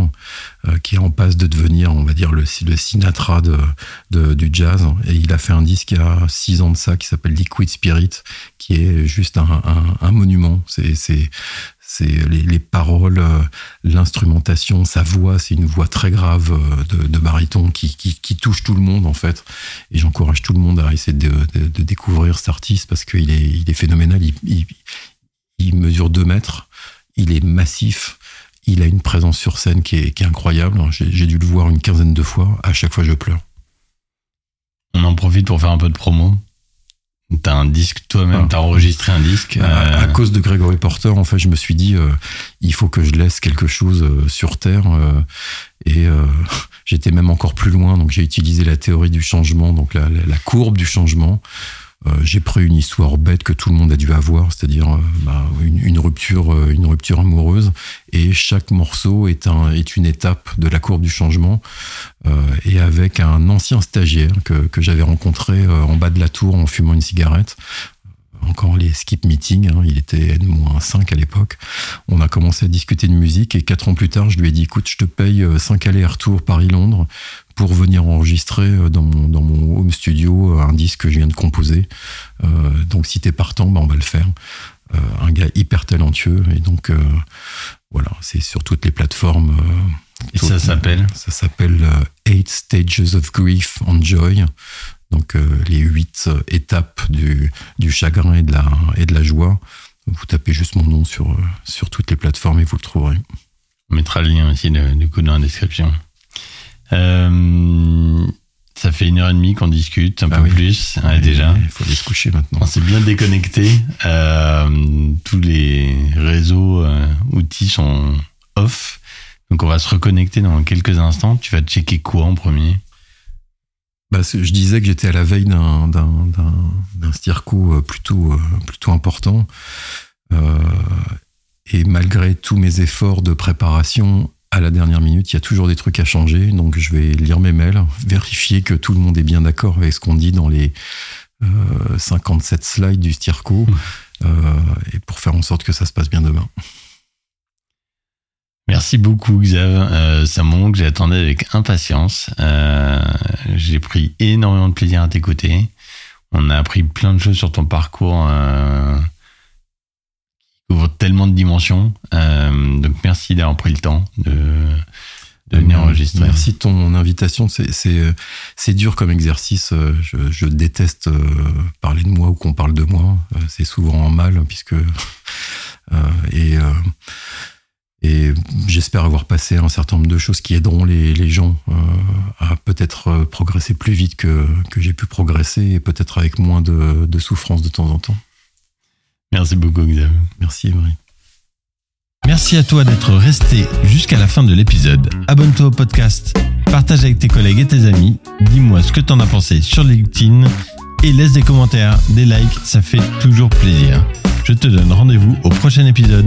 euh, qui est en passe de devenir, on va dire, le, le Sinatra de, du jazz. Et il a fait un disque il y a six ans de ça, qui s'appelle Liquid Spirit, qui est juste un, un, un monument. C'est c'est les, paroles, euh, l'instrumentation, sa voix, c'est une voix très grave euh, de, baryton qui, touche tout le monde en fait. Et j'encourage tout le monde à essayer de, découvrir cet artiste parce qu'il est, phénoménal. Il, mesure deux mètres, il est massif, il a une présence sur scène qui est, qui est incroyable. J'ai dû le voir une quinzaine de fois. À chaque fois, je pleure. On en profite pour faire un peu de promo. T'as un disque toi-même, ah. t'as enregistré un disque. À, euh, cause de Gregory Porter, en fait, je me suis dit, euh, il faut que je laisse quelque chose euh, sur Terre. et j'étais même encore plus loin, donc j'ai utilisé la théorie du changement, donc la, la courbe du changement. Euh, j'ai pris une histoire bête que tout le monde a dû avoir, c'est-à-dire euh, bah, une, rupture, euh, une rupture amoureuse, et chaque morceau est, un, est une étape de la courbe du changement. et avec un ancien stagiaire que j'avais rencontré en bas de la tour en fumant une cigarette, encore les skip meetings, hein, il était N-5 à l'époque. On a commencé à discuter de musique et quatre ans plus tard, je lui ai dit écoute, je te paye 5 allers-retours Paris-Londres pour venir enregistrer euh, dans mon, dans mon home studio euh, un disque que je viens de composer. Euh, donc si t'es partant, ben on va le faire. un gars hyper talentueux et donc voilà, c'est sur toutes les plateformes. et ça s'appelle Ça s'appelle Eight Stages of Grief and Joy. Donc les huit étapes du, du chagrin et de la, et de la joie. Vous tapez juste mon nom sur, sur toutes les plateformes et vous le trouverez. On mettra le lien aussi du coup dans la description. Euh, ça fait une heure et demie qu'on discute, un bah peu plus déjà. Il faut aller se coucher maintenant. On s'est bien déconnecté. Euh, tous les réseaux, euh, outils sont off. Donc on va se reconnecter dans quelques instants. Tu vas checker quoi en premier? Bah, Je disais que j'étais à la veille d'un stirco plutôt, plutôt important. et malgré tous mes efforts de préparation, à la dernière minute, il y a toujours des trucs à changer. Donc, je vais lire mes mails, vérifier que tout le monde est bien d'accord avec ce qu'on dit dans les 57 euh, slides du Stirco, mmh. euh, et pour faire en sorte que ça se passe bien demain. Merci beaucoup, Xav. Euh, c'est un moment que j'attendais avec impatience. J'ai pris énormément de plaisir à t'écouter. On a appris plein de choses sur ton parcours ouvre tellement de dimensions. Euh, donc merci d'avoir pris le temps de, de venir enregistrer. Merci de ton invitation. C'est dur comme exercice. Je, je, déteste euh, parler de moi ou qu'on parle de moi. Euh, c'est souvent en mal puisque et et j'espère avoir passé un certain nombre de choses qui aideront les, les gens à peut-être progresser plus vite que, que j'ai pu progresser et peut-être avec moins de, de souffrance de temps en temps. Merci beaucoup, Xavier. Merci, Emery. Merci à toi d'être resté jusqu'à la fin de l'épisode. Abonne-toi au podcast, partage avec tes collègues et tes amis, dis-moi ce que tu en as pensé sur LinkedIn et laisse des commentaires, des likes, ça fait toujours plaisir. Je te donne rendez-vous au prochain épisode.